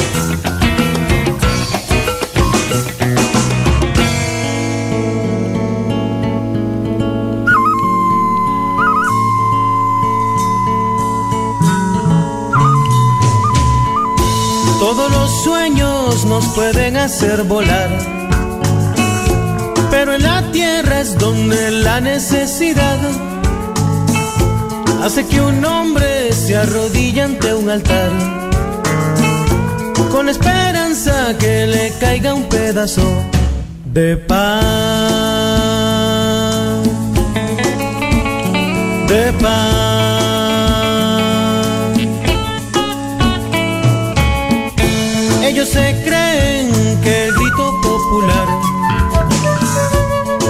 Nos pueden hacer volar, pero en la tierra es donde la necesidad hace que un hombre se arrodille ante un altar, con esperanza que le caiga un pedazo de paz, de paz.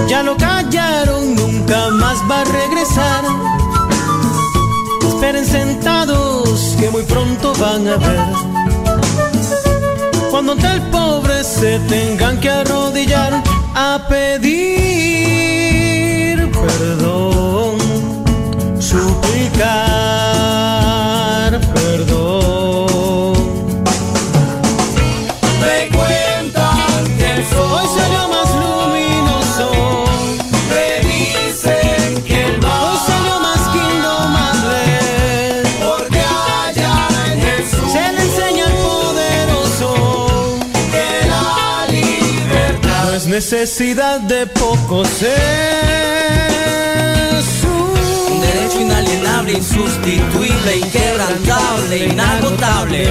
Ya lo callaron, nunca más va a regresar. Esperen sentados que muy pronto van a ver. Cuando ante el pobre se tengan que arrodillar a pedir perdón, suplicar perdón. Necesidad de pocos es Un derecho inalienable, insustituible, inquebrantable, inagotable.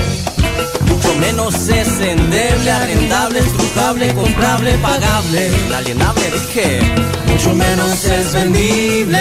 Mucho menos es endeble, arrendable, estrujable, comprable, pagable. Inalienable dije, mucho menos es vendible.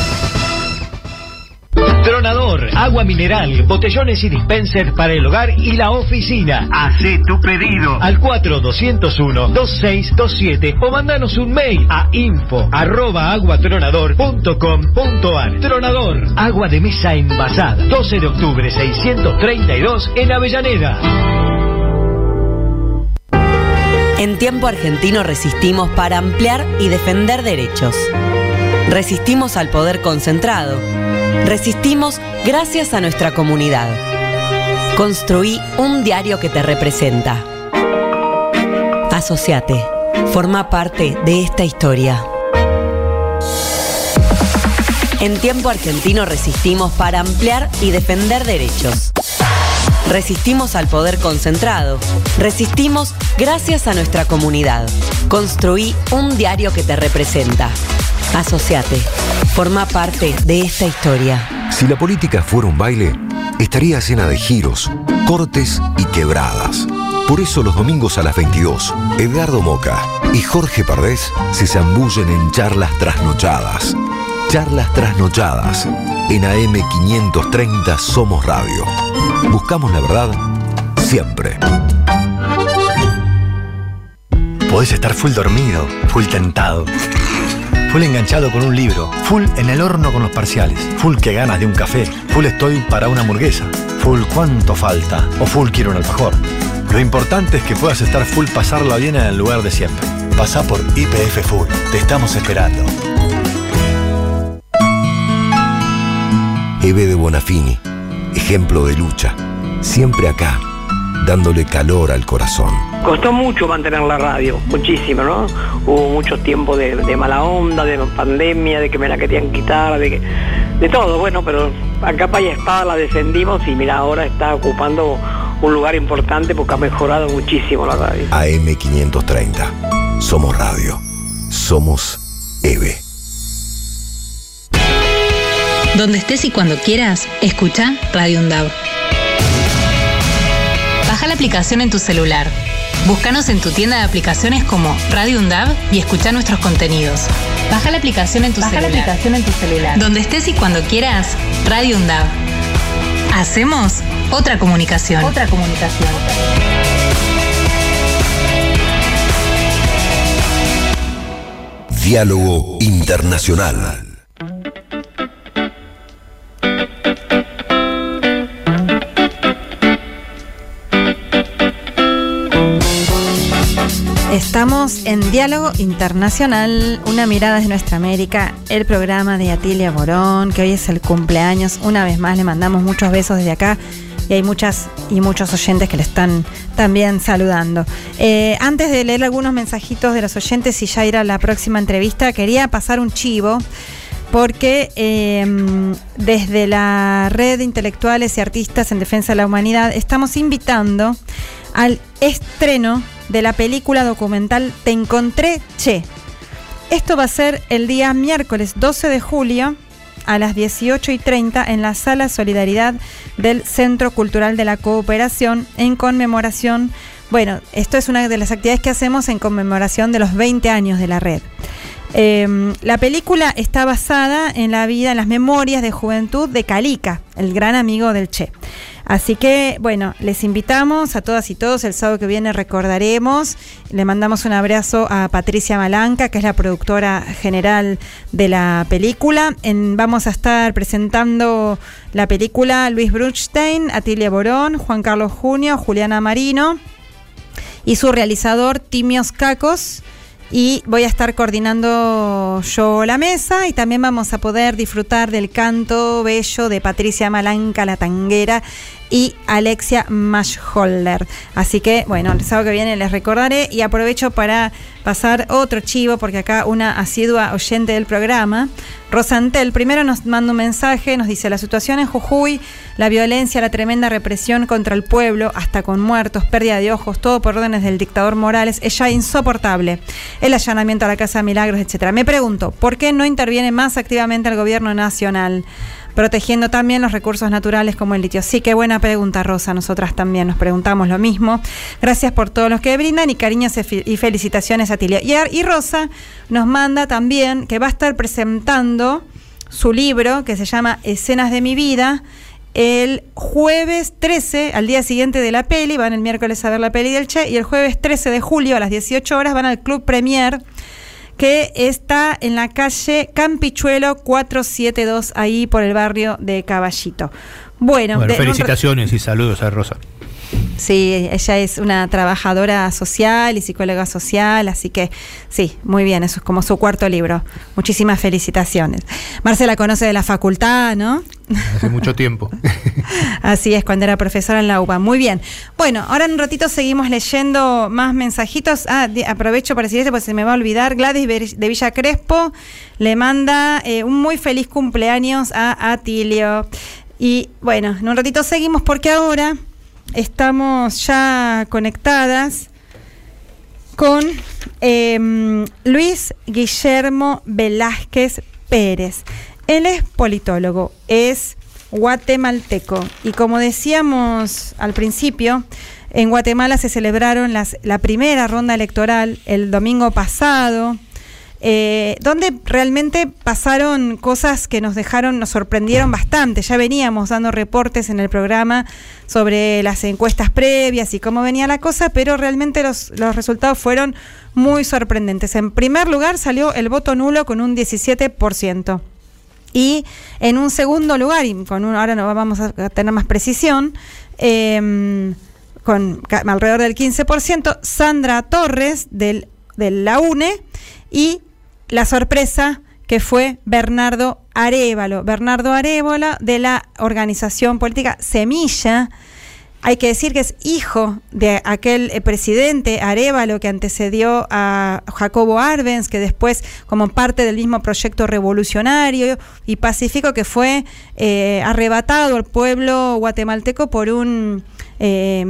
Agua mineral, botellones y dispensers para el hogar y la oficina. Hacé tu pedido al 4201-2627 o mandanos un mail a info arroba aguatronador.com.ar. Tronador, agua de mesa envasada. 12 de octubre 632 en Avellaneda. En tiempo argentino resistimos para ampliar y defender derechos. Resistimos al poder concentrado. Resistimos gracias a nuestra comunidad. Construí un diario que te representa. Asociate. Forma parte de esta historia. En tiempo argentino resistimos para ampliar y defender derechos. Resistimos al poder concentrado. Resistimos gracias a nuestra comunidad. Construí un diario que te representa. Asociate. Forma parte de esta historia. Si la política fuera un baile, estaría llena de giros, cortes y quebradas. Por eso los domingos a las 22, Edgardo Moca y Jorge Pardés se zambullen en charlas trasnochadas. Charlas trasnochadas. En AM530 Somos Radio. Buscamos la verdad siempre. Podés estar full dormido, full tentado, full enganchado con un libro, full en el horno con los parciales, full que ganas de un café, full estoy para una hamburguesa, full cuánto falta o full quiero un alfajor. Lo importante es que puedas estar full pasarla bien en el lugar de siempre. Pasá por IPF Full, te estamos esperando. Eve de Bonafini, ejemplo de lucha, siempre acá, dándole calor al corazón. Costó mucho mantener la radio, muchísimo, ¿no? Hubo muchos tiempos de, de mala onda, de pandemia, de que me la querían quitar, de, que- de todo, bueno, pero a capa y espada la defendimos y mira, ahora está ocupando un lugar importante porque ha mejorado muchísimo la radio. AM530. Somos Radio. Somos EVE. Donde estés y cuando quieras, escucha Radio Undab. Baja la aplicación en tu celular. Búscanos en tu tienda de aplicaciones como Radio Undab y escucha nuestros contenidos. Baja la aplicación en tu Baja la celular. aplicación en tu celular. Donde estés y cuando quieras, Radio Undab. Hacemos otra comunicación. Otra comunicación. Diálogo Internacional. Estamos en Diálogo Internacional, una mirada de nuestra América, el programa de Atilia Borón, que hoy es el cumpleaños. Una vez más le mandamos muchos besos desde acá y hay muchas y muchos oyentes que le están también saludando. Eh, antes de leer algunos mensajitos de los oyentes y ya ir a la próxima entrevista, quería pasar un chivo porque eh, desde la red de intelectuales y artistas en defensa de la humanidad estamos invitando al estreno de la película documental Te encontré, che. Esto va a ser el día miércoles 12 de julio a las 18 y 30 en la Sala Solidaridad del Centro Cultural de la Cooperación en conmemoración, bueno, esto es una de las actividades que hacemos en conmemoración de los 20 años de la red. Eh, la película está basada en la vida, en las memorias de juventud de Calica, el gran amigo del Che. Así que, bueno, les invitamos a todas y todos. El sábado que viene recordaremos. Le mandamos un abrazo a Patricia Malanca, que es la productora general de la película. Vamos a estar presentando la película Luis Bruchstein, Atilia Borón, Juan Carlos Junio, Juliana Marino y su realizador Timios Cacos. Y voy a estar coordinando yo la mesa y también vamos a poder disfrutar del canto bello de Patricia Malanca, la tanguera, y Alexia Maschholder. Así que, bueno, el sábado que viene les recordaré y aprovecho para pasar otro chivo, porque acá una asidua oyente del programa, Rosantel, primero nos manda un mensaje, nos dice, la situación en Jujuy, la violencia, la tremenda represión contra el pueblo, hasta con muertos, pérdida de ojos, todo por órdenes del dictador Morales, es ya insoportable. El allanamiento a la Casa de Milagros, etcétera. Me pregunto, ¿por qué no interviene más activamente el gobierno nacional? Protegiendo también los recursos naturales como el litio. Sí, qué buena pregunta, Rosa. Nosotras también nos preguntamos lo mismo. Gracias por todos los que brindan y cariños y felicitaciones a Tilio. Y, Rosa nos manda también que va a estar presentando su libro que se llama Escenas de mi vida el jueves 13, al día siguiente de la peli, van el miércoles a ver la peli del Che, y el jueves 13 de julio a las 18 horas van al Club Premier que está en la calle Campichuelo 472, ahí por el barrio de Caballito. Bueno, felicitaciones y saludos a Rosa. Sí, ella es una trabajadora social y psicóloga social, así que sí, muy bien, eso es como su cuarto libro. Muchísimas felicitaciones. Marcela conoce de la facultad, ¿no? Hace mucho tiempo. así es, cuando era profesora en la UBA. Muy bien. Bueno, ahora en un ratito seguimos leyendo más mensajitos. Ah, aprovecho para decir esto porque se me va a olvidar. Gladys de Villa Crespo le manda eh, un muy feliz cumpleaños a Atilio. Y bueno, en un ratito seguimos porque ahora estamos ya conectadas con em, Luis Guillermo Velázquez Pérez. Él es politólogo, es guatemalteco y como decíamos al principio, en Guatemala se celebraron las, la primera ronda electoral el domingo pasado eh, donde realmente pasaron cosas que nos dejaron, nos sorprendieron bastante. Ya veníamos dando reportes en el programa sobre las encuestas previas y cómo venía la cosa, pero realmente los, los resultados fueron muy sorprendentes. En primer lugar salió el voto nulo con un 17%. Y en un segundo lugar, y con ahora no vamos a tener más precisión, em, con alrededor del 15%, Sandra Torres del, de la UNE y la sorpresa que fue Bernardo Arevalo. Bernardo Arevalo de la organización política Semilla. Hay que decir que es hijo de aquel eh, presidente Arevalo que antecedió a Jacobo Arbenz, que después, como parte del mismo proyecto revolucionario y pacífico, que fue eh, arrebatado al pueblo guatemalteco por un eh,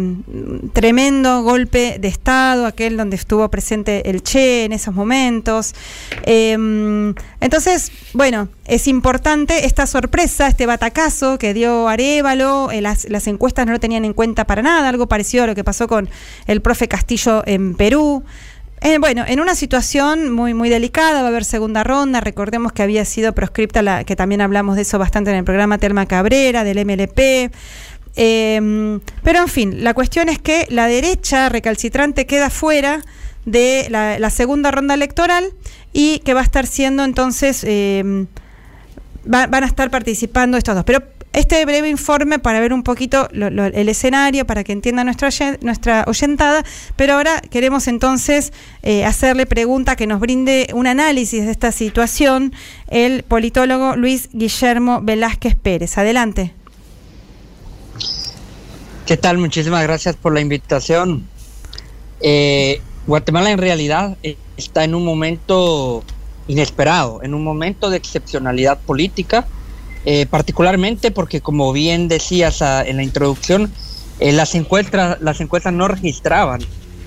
tremendo golpe de Estado, aquel donde estuvo presente el Che en esos momentos. Em, entonces, bueno, es importante esta sorpresa, este batacazo que dio Arevalo, eh, las, las, encuestas no lo tenían en cuenta para nada, algo parecido a lo que pasó con el profe Castillo en Perú. Eh, bueno, en una situación muy, muy delicada, va a haber segunda ronda. Recordemos que había sido proscripta, la, que también hablamos de eso bastante en el programa Telma Cabrera, del MLP. Em, pero en fin, la cuestión es que la derecha recalcitrante queda fuera de la, segunda ronda electoral y que va a estar siendo entonces, em, van a estar participando estos dos. Pero este breve informe para ver un poquito el escenario, para que entienda nuestra, nuestra oyentada, pero ahora queremos entonces eh, hacerle pregunta que nos brinde un análisis de esta situación el politólogo Luis Guillermo Velázquez Pérez. Adelante. ¿Qué tal? Muchísimas gracias por la invitación. Eh, Guatemala en realidad eh, está en un momento inesperado, en un momento de excepcionalidad política, eh, particularmente porque como bien decías ah, en la introducción, las, encuestas, las encuestas no registraban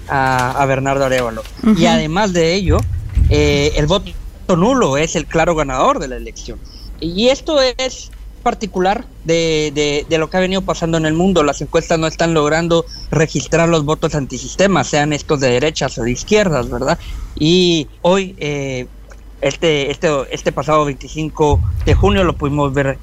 a, Bernardo Arevalo. Y además de ello, el voto nulo es el claro ganador de la elección. Y esto es particular de, de, lo que ha venido pasando en el mundo. Las encuestas no están logrando registrar los votos antisistema, sean estos de derechas o de izquierdas, ¿verdad? Y hoy, eh, este, este, este pasado 25 de junio, lo pudimos ver,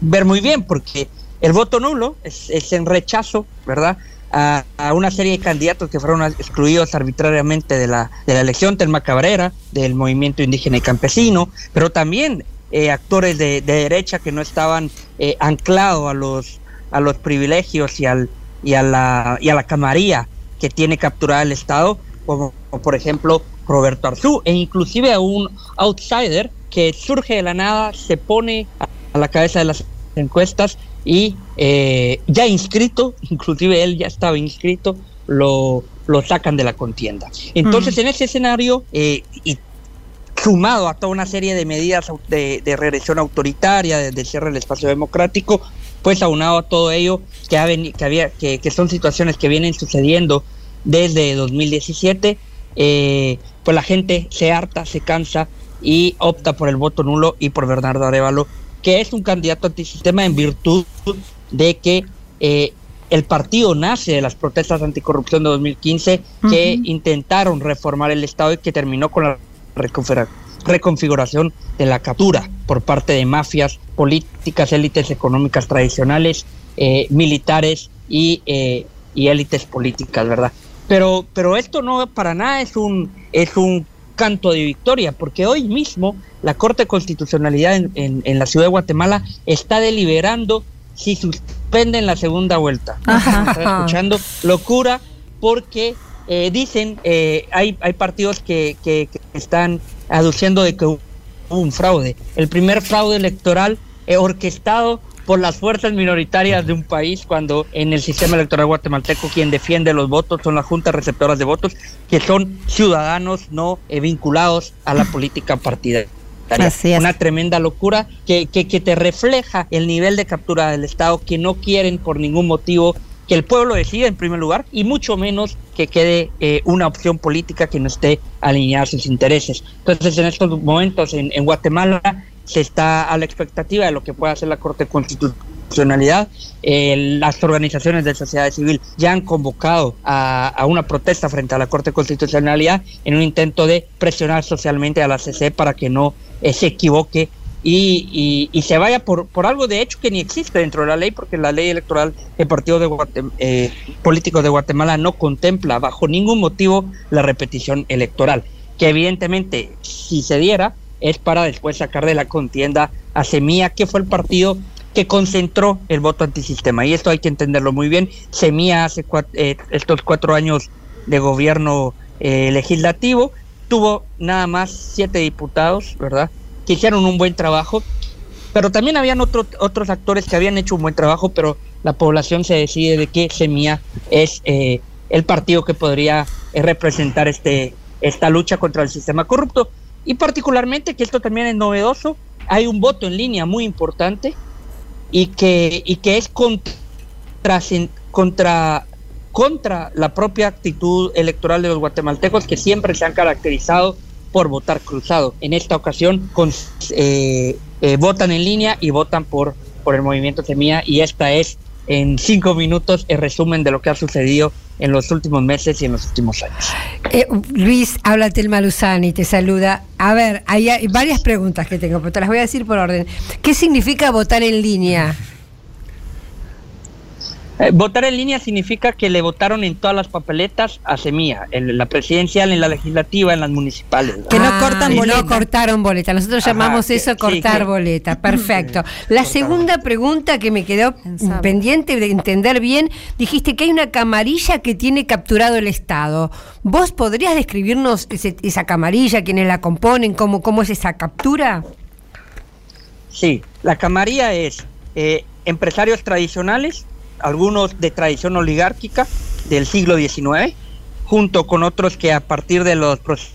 ver muy bien, porque el voto nulo es, es en rechazo, ¿verdad? A, a, una serie de candidatos que fueron excluidos arbitrariamente de la, de la elección, Telma Cabrera, del movimiento indígena y campesino, pero también eh, actores de, derecha que no estaban eh, anclados a los, a los privilegios y, al, y, a la, y a la camarilla que tiene capturada el Estado, como, por ejemplo Roberto Arzú, e inclusive a un outsider que surge de la nada, se pone a, la cabeza de las encuestas y eh, ya inscrito, inclusive él ya estaba inscrito, lo, lo sacan de la contienda. Entonces, en ese escenario, eh, y sumado a toda una serie de medidas de, de regresión autoritaria, de, de cierre del espacio democrático, pues aunado a todo ello, que, ha veni- que, había, que, que son situaciones que vienen sucediendo desde 2017, eh, pues la gente se harta, se cansa y opta por el voto nulo y por Bernardo Arevalo, que es un candidato antisistema en virtud de que eh, el partido nace de las protestas anticorrupción de 2015 que intentaron reformar el Estado y que terminó con la reconfiguración de la captura por parte de mafias políticas, élites económicas tradicionales, eh, militares y, eh, y élites políticas, ¿verdad? Pero, pero esto no para nada es un, es un canto de victoria, porque hoy mismo la Corte de Constitucionalidad en, en- en la ciudad de Guatemala está deliberando si suspenden la segunda vuelta. Ajá. Están escuchando locura porque eh, dicen, eh, hay, hay partidos que, que- que están aduciendo de que hubo un fraude. El primer fraude electoral eh, orquestado por las fuerzas minoritarias de un país cuando en el sistema electoral guatemalteco quien defiende los votos son las juntas receptoras de votos que son ciudadanos no eh, vinculados a la política partidaria. Así es. Una tremenda locura que, que, que te refleja el nivel de captura del Estado que no quieren por ningún motivo que el pueblo decida en primer lugar y mucho menos que quede eh, una opción política que no esté alineada a sus intereses. Entonces en estos momentos en, Guatemala se está a la expectativa de lo que pueda hacer la Corte de Constitucionalidad. Eh, las organizaciones de sociedad civil ya han convocado a, a una protesta frente a la Corte de Constitucionalidad en un intento de presionar socialmente a la CC para que no eh, se equivoque y, se vaya por, por algo de hecho que ni existe dentro de la ley, porque la ley electoral del Partido de Guatem- eh, Político de Guatemala no contempla bajo ningún motivo la repetición electoral, que evidentemente si se diera es para después sacar de la contienda a Semilla, que fue el partido que concentró el voto antisistema. Y esto hay que entenderlo muy bien. Semilla hace eh, estos cuatro años de gobierno eh, legislativo tuvo nada más siete diputados, ¿verdad? Que hicieron un buen trabajo, pero también habían otro- otros actores que habían hecho un buen trabajo, pero la población se decide de que Semilla es eh, el partido que podría eh, representar este, esta lucha contra el sistema corrupto. Y particularmente, que esto también es novedoso, hay un voto en línea muy importante y que, y que es contra, contra, contra la propia actitud electoral de los guatemaltecos que siempre se han caracterizado por votar cruzado. En esta ocasión con, eh, eh, votan en línea y votan por, por el movimiento Semilla y esta es en cinco minutos el resumen de lo que ha sucedido en los últimos meses y en los últimos años. Eh, Luis, habla Telma Luzani, te saluda. A ver, hay varias preguntas que tengo, pero te las voy a decir por orden. ¿Qué significa votar en línea? Eh, votar en línea significa que le votaron en todas las papeletas a Semilla, en la presidencial, en la legislativa, en las municipales. Que no cortan boleta. No cortaron boleta. Nosotros Ajá, llamamos que- eso sí, cortar que- boleta. Perfecto. La segunda pregunta que me quedó pendiente de entender bien, dijiste que hay una camarilla que tiene capturado el Estado. ¿Vos podrías describirnos ese- esa camarilla, quiénes la componen, cómo, cómo es esa captura? Sí, la camarilla es eh, empresarios tradicionales, algunos de tradición oligárquica del siglo XIX, junto con otros que a partir de los procesos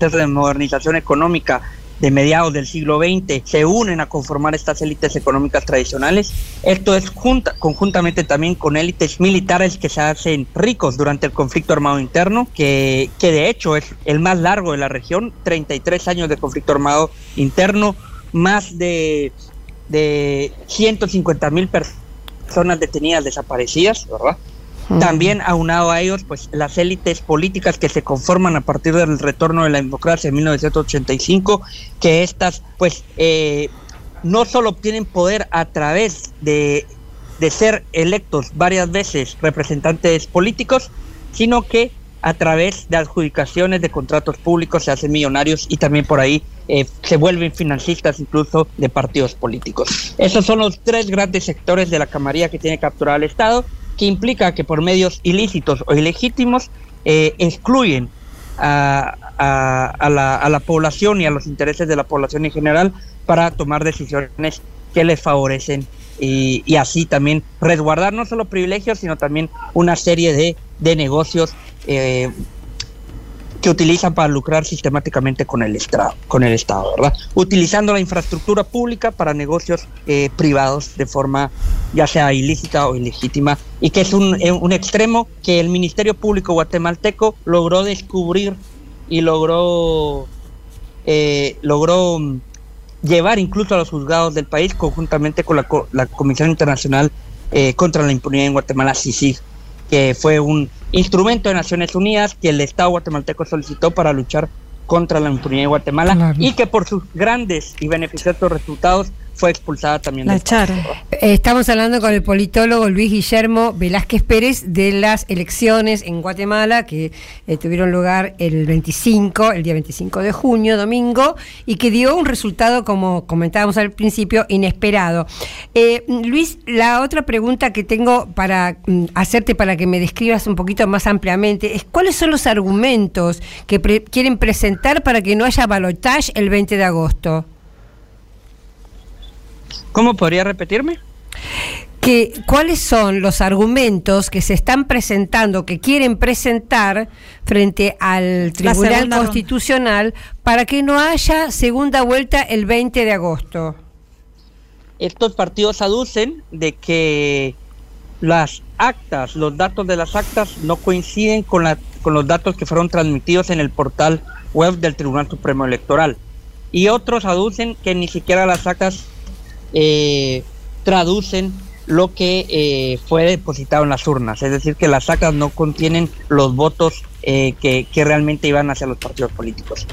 de modernización económica de mediados del siglo XX se unen a conformar estas élites económicas tradicionales. Esto es junta, conjuntamente también con élites militares que se hacen ricos durante el conflicto armado interno, que, que de hecho es el más largo de la región, 33 años de conflicto armado interno, más de, de 150 mil personas detenidas desaparecidas, ¿verdad? También aunado a ellos, pues las élites políticas que se conforman a partir del retorno de la democracia en 1985, que estas, pues, eh, no solo obtienen poder a través de, de ser electos varias veces representantes políticos, sino que a través de adjudicaciones de contratos públicos se hacen millonarios y también por ahí eh, se vuelven financistas incluso de partidos políticos. Esos son los tres grandes sectores de la camarilla que tiene capturado el Estado, que implica que por medios ilícitos o ilegítimos eh, excluyen a, la, población y a los intereses de la población en general para tomar decisiones que les favorecen y, y así también resguardar no solo privilegios, sino también una serie de, de negocios eh, que utilizan para lucrar sistemáticamente con el Estado, con el Estado, ¿verdad? Utilizando la infraestructura pública para negocios eh, privados de forma ya sea ilícita o ilegítima, y que es un, eh, extremo que el Ministerio Público guatemalteco logró descubrir y logró eh, logró mm, llevar incluso a los juzgados del país conjuntamente con la, la Comisión Internacional contra la Impunidad en Guatemala, CICIG, que fue un instrumento de Naciones Unidas que el Estado guatemalteco solicitó para luchar contra la impunidad en Guatemala Claro. y que por sus grandes y beneficiosos resultados fue expulsada también. Eh, Estamos hablando con el politólogo Luis Guillermo Velázquez Pérez de las elecciones en Guatemala que eh, tuvieron lugar el 25, el día 25 de junio, domingo, y que dio un resultado, como comentábamos al principio, inesperado. Eh, Luis, la otra pregunta que tengo para mm, hacerte para que me describas un poquito más ampliamente es cuáles son los argumentos que pre- quieren presentar para que no haya balotage el 20 de agosto. ¿Cómo podría repetirme? que cuáles son los argumentos que se están presentando, que quieren presentar frente al Tribunal ronda. Constitucional para que no haya segunda vuelta el 20 de agosto. estos partidos aducen de que las actas, los datos de las actas no coinciden con, la, con los datos que fueron transmitidos en el portal web del Tribunal Supremo Electoral. Y otros aducen que ni siquiera las actas eh, traducen lo que eh, fue depositado en las urnas. Es decir, que las actas no contienen los votos eh, que, que realmente iban hacia los partidos políticos.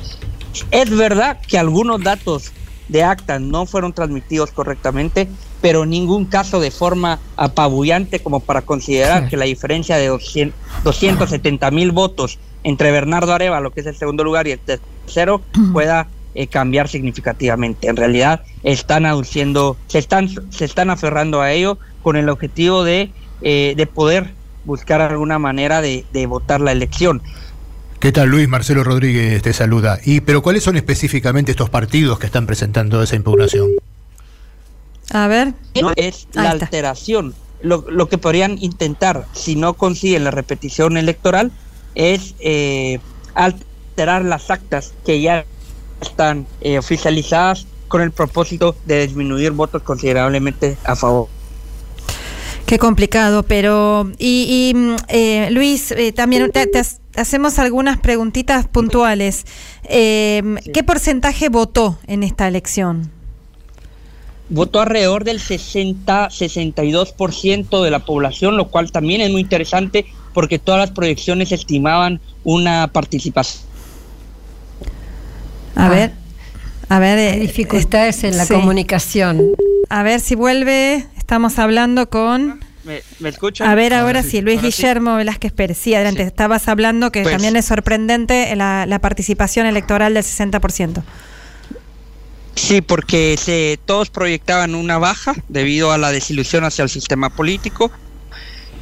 Es verdad que algunos datos de actas no fueron transmitidos correctamente, pero en ningún caso de forma apabullante como para considerar Sí. que la diferencia de 200 270 mil votos entre Bernardo Arevalo, que es el segundo lugar, y el tercero pueda eh, cambiar significativamente. En realidad están aduciendo, se están, se están aferrando a ello con el objetivo de, eh, de poder buscar alguna manera de, de votar la elección. ¿Qué tal Luis? Marcelo Rodríguez te saluda. Y pero ¿cuáles son específicamente estos partidos que están presentando esa impugnación? A ver. No es Ahí la está. alteración. Lo, lo que podrían intentar, si no consiguen la repetición electoral, es eh, alterar las actas que ya están eh, oficializadas con el propósito de disminuir votos considerablemente a favor. Qué complicado, pero y, y, mm, eh, Luis, eh, también te, hacemos algunas preguntitas puntuales. Eh, ¿Qué porcentaje votó en esta elección? Votó alrededor del 60-62% de la población, lo cual también es muy interesante porque todas las proyecciones estimaban una participación. A ver, a ver. eh, dificultades en la sí. comunicación. A ver si vuelve. Estamos hablando con. ¿Me, me escuchan? A ver, ahora sí, Luis ahora sí. Guillermo Velázquez Pérez. Sí, adelante. Estabas hablando que Pues- también es sorprendente la, la participación electoral del 60%. Sí, porque se, todos proyectaban una baja debido a la desilusión hacia el sistema político,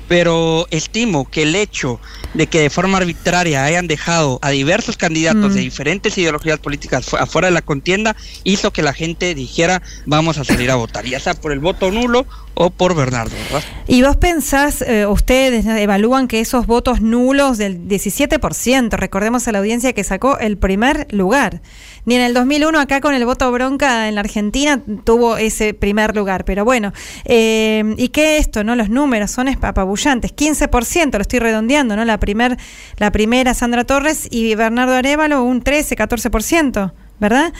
pero estimo que el hecho de que de forma arbitraria hayan dejado a diversos candidatos Mm. de diferentes ideologías políticas fu- afuera de la contienda hizo que la gente dijera vamos a salir a votar, ya sea por el voto nulo o por Bernardo, ¿verdad? ¿Y vos pensás, eh, ustedes evalúan que esos votos nulos del 17%, recordemos a la audiencia que sacó el primer lugar, ni en el 2001 acá con el voto bronca en la Argentina tuvo ese primer lugar, pero bueno, eh, ¿y qué esto, no? Los números son apabullantes, 15%, lo estoy redondeando, ¿no? La, primer, la primera Sandra Torres y Bernardo Arevalo un 13, 14%. ¿Verdad?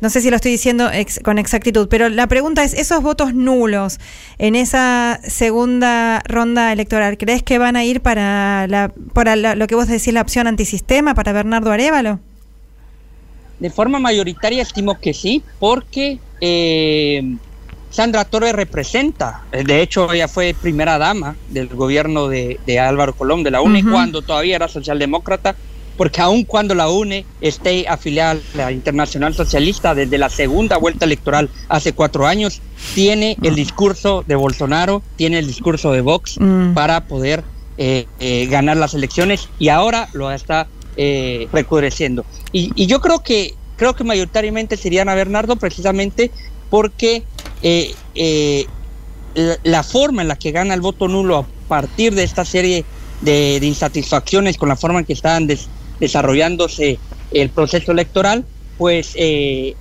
No sé si lo estoy diciendo con exactitud, pero la pregunta es, esos votos nulos en esa segunda ronda electoral, ¿crees que van a ir para, la, para la- lo que vos decís, la opción antisistema, para Bernardo Arevalo? De forma mayoritaria estimo que sí, porque eh, Sandra Torres representa, eh, de hecho ella fue primera dama del gobierno de, de Álvaro Colón, de la UNE, cuando todavía era socialdemócrata, porque aun cuando la UNE esté afiliada a la Internacional Socialista desde la segunda vuelta electoral hace cuatro años, tiene el discurso de Bolsonaro, tiene el discurso de Vox Mm. para poder eh, eh, ganar las elecciones y ahora lo está eh. Y, yo creo que creo que mayoritariamente serían a Bernardo precisamente porque eh, eh, la, forma en la que gana el voto nulo a partir de esta serie de, insatisfacciones con la forma en que estaban des- desarrollándose el proceso electoral, pues eh,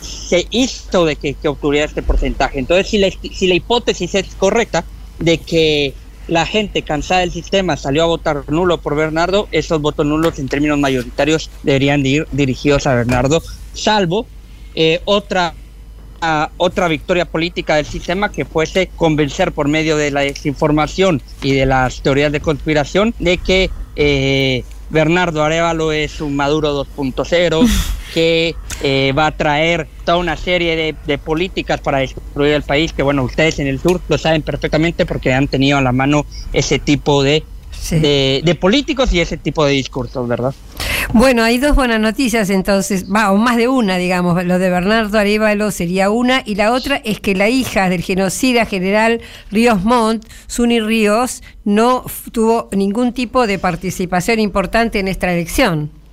se hizo de que, obtuviera este porcentaje. Entonces, si la hipótesis es correcta de que la gente cansada del sistema salió a votar nulo por Bernardo, esos votos nulos en términos mayoritarios deberían de ir dirigidos a Bernardo, salvo eh, otra otra victoria política del sistema que fuese convencer por medio de la desinformación y de las teorías de conspiración de que eh, Bernardo Arevalo es un Maduro 2.0, que eh, va a traer toda una serie de, de políticas para destruir el país, que bueno, ustedes en el sur lo saben perfectamente porque han tenido a la mano ese tipo de, de, de políticos y ese tipo de discursos, ¿verdad? Bueno, hay dos buenas noticias entonces, va, o más de una, digamos. Lo de Bernardo Arevalo sería una, y la otra es que la hija del genocida general Ríos Montt, Suni Ríos, no tuvo ningún tipo de participación importante en esta elección.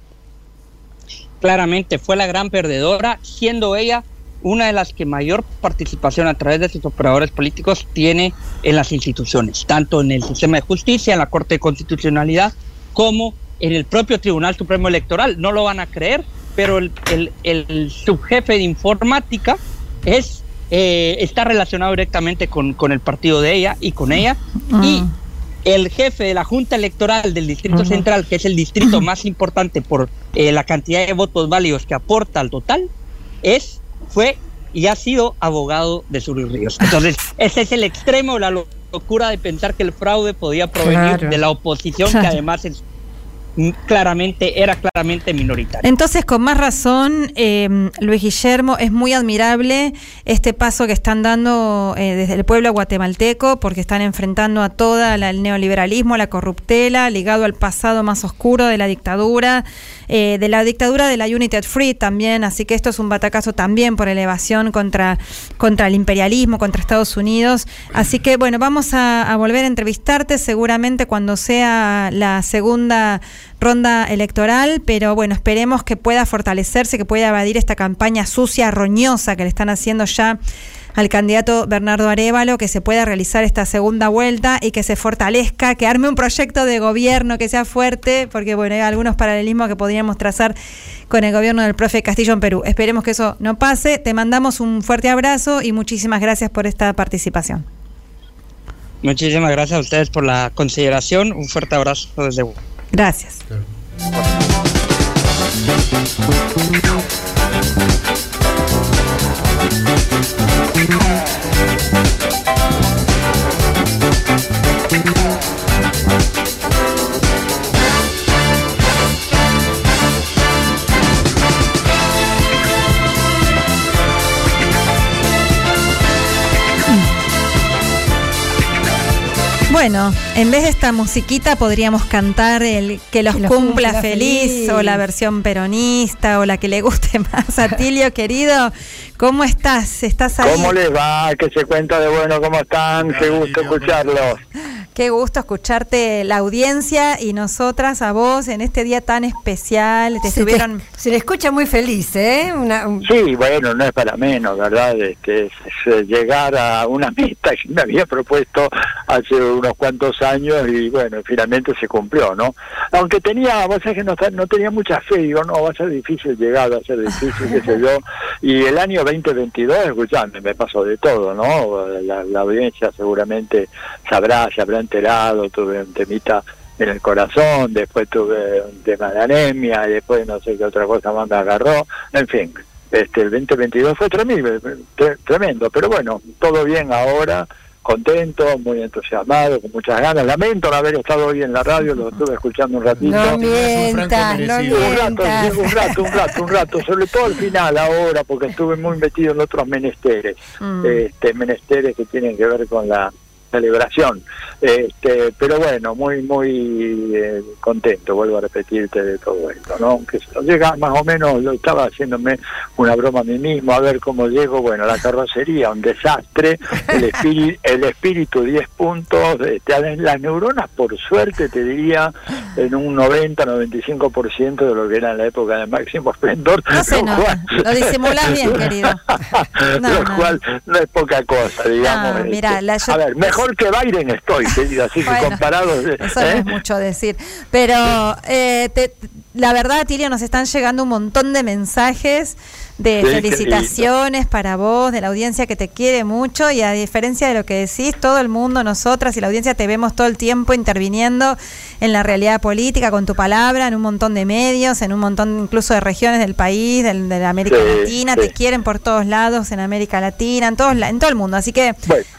Claramente fue la gran perdedora, siendo ella una de las que mayor participación a través de sus operadores políticos tiene en las instituciones, tanto en el sistema de justicia, en la Corte de Constitucionalidad, como en el propio Tribunal Supremo Electoral. No lo van a creer, pero el, el- el subjefe de informática es eh, está relacionado directamente con, con el partido de ella y con ella. Y el jefe de la Junta Electoral del Distrito. Central, que es el distrito más importante por eh, la cantidad de votos válidos que aporta al total, es, fue y ha sido abogado de Suri Ríos. Entonces, ese es el extremo la lo- locura de pensar que el fraude podía provenir Claro. de la oposición, que además es mm, claramente, era claramente minoritaria. Entonces, con más razón, eh, Luis Guillermo, es muy admirable este paso que están dando eh, desde el pueblo guatemalteco, porque están enfrentando a toda la- el neoliberalismo, la corruptela, ligado al pasado más oscuro de la dictadura, eh, de la dictadura de la United Free también, así que esto es un batacazo también por elevación contra, contra el imperialismo, contra Estados Unidos. Así que, bueno, vamos a, a volver a entrevistarte seguramente cuando sea la segunda ronda electoral, pero bueno, esperemos que pueda fortalecerse, que pueda evadir esta campaña sucia, roñosa que le están haciendo ya al candidato Bernardo Arevalo, que se pueda realizar esta segunda vuelta y que se fortalezca, que arme un proyecto de gobierno que sea fuerte, porque bueno, hay algunos paralelismos que podríamos trazar con el gobierno del profe Castillo en Perú. Esperemos que eso no pase. Te mandamos un fuerte abrazo y muchísimas gracias por esta participación. Muchísimas gracias a ustedes por la consideración. Un fuerte abrazo desde Gracias. Yeah. Bueno, en vez de esta musiquita podríamos cantar el que los Que los cumpla, cumpla feliz, feliz. o la versión peronista o la que le guste más. Atilio, querido, ¿cómo estás? ¿Estás ahí? ¿Cómo les va? ¿Qué se cuenta de bueno? ¿Cómo están? Qué gusto escucharlos. Qué gusto escucharte la audiencia y nosotras a vos en este día tan especial. Te Se, te- estuvieron se le escucha muy feliz, ¿eh? Una- un- Sí, bueno, no es para menos, ¿verdad? Este, es, es llegar a una meta que me había propuesto hace unos cuantos años y bueno, finalmente se cumplió, ¿no? Aunque tenía, vos sabés que no, no tenía mucha fe, digo, no, va a ser difícil llegar, va a ser difícil, qué sé yo. Y el año 2022, escuchame, me pasó de todo, ¿no? La, la audiencia seguramente sabrá, se habrá enterado, tuve un temita en el corazón, después tuve un tema de anemia, y después no sé qué otra cosa más me agarró, en fin, este el 2022 fue tremendo, tre- tremendo, pero bueno, todo bien ahora, contento, muy entusiasmado, con muchas ganas, lamento no haber estado hoy en la radio, lo estuve escuchando un ratito. No mientas, no Un rato, un rato, un rato, un rato, sobre todo al final ahora, porque estuve muy metido en otros menesteres, Mm. este, menesteres que tienen que ver con la celebración. Este, pero bueno, muy, muy eh, contento, vuelvo a repetirte de todo esto, ¿no? Aunque llega más o menos, lo estaba haciéndome una broma a mí mismo, a ver cómo llego, bueno, la carrocería, un desastre, el espíritu, el espíritu 10 puntos, este, las neuronas, por suerte, te diría, en un 90-95% de lo que era en la época de máximo esplendor. No se lo cual- lo disimulás bien, querido. No, lo no. cual no es poca cosa, digamos. No, este. mira, la- yo- a ver, mejor que Biden estoy, querido, así Bueno, que comparado... Eso no ¿eh? es mucho decir. Pero eh, te- la verdad, Tilio, nos están llegando un montón de mensajes de felicitaciones para vos, de la audiencia que te quiere mucho y a diferencia de lo que decís, todo el mundo, nosotras y la audiencia te vemos todo el tiempo interviniendo en la realidad política con tu palabra, en un montón de medios, en un montón incluso de regiones del país, del- de la América Sí, Latina, sí. te quieren por todos lados, en América Latina, en, todos, en todo el mundo. Así que,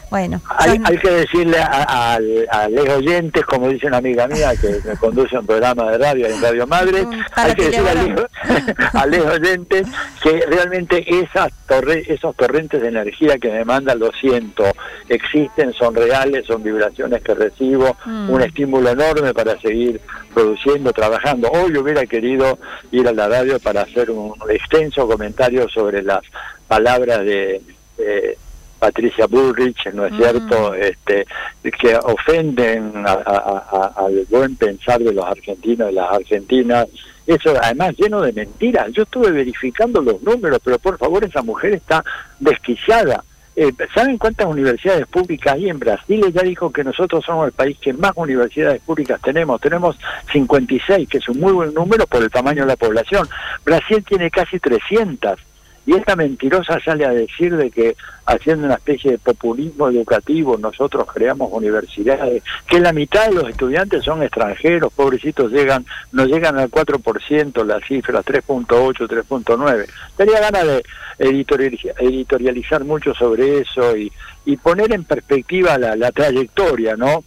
bueno, Hay, hay que decirle a, a, a los oyentes, como dice una amiga mía que me conduce un programa de radio en Radio Madre, hay que decirle a los oyentes que realmente esas torre, esos torrentes de energía que me mandan, lo siento, existen, son reales, son vibraciones que recibo, Mm. un estímulo enorme para seguir produciendo, trabajando. Hoy hubiera querido ir a la radio para hacer un extenso comentario sobre las palabras de... Patricia Bullrich, ¿no es cierto?, este, que ofenden a- a- a- al buen pensar de los argentinos y las argentinas. Eso además lleno de mentiras. Yo estuve verificando los números, pero por favor esa mujer está desquiciada. Eh, ¿Saben cuántas universidades públicas hay en Brasil? Ella dijo que nosotros somos el país que más universidades públicas tenemos. Tenemos 56, que es un muy buen número por el tamaño de la población. Brasil tiene casi 300. Y esta mentirosa sale a decir de que haciendo una especie de populismo educativo nosotros creamos universidades, que la mitad de los estudiantes son extranjeros, pobrecitos llegan, no llegan al 4%, las cifras 3.8, 3.9. Tenía ganas de editorializa- editorializar mucho sobre eso y, y poner en perspectiva la, la trayectoria, ¿no?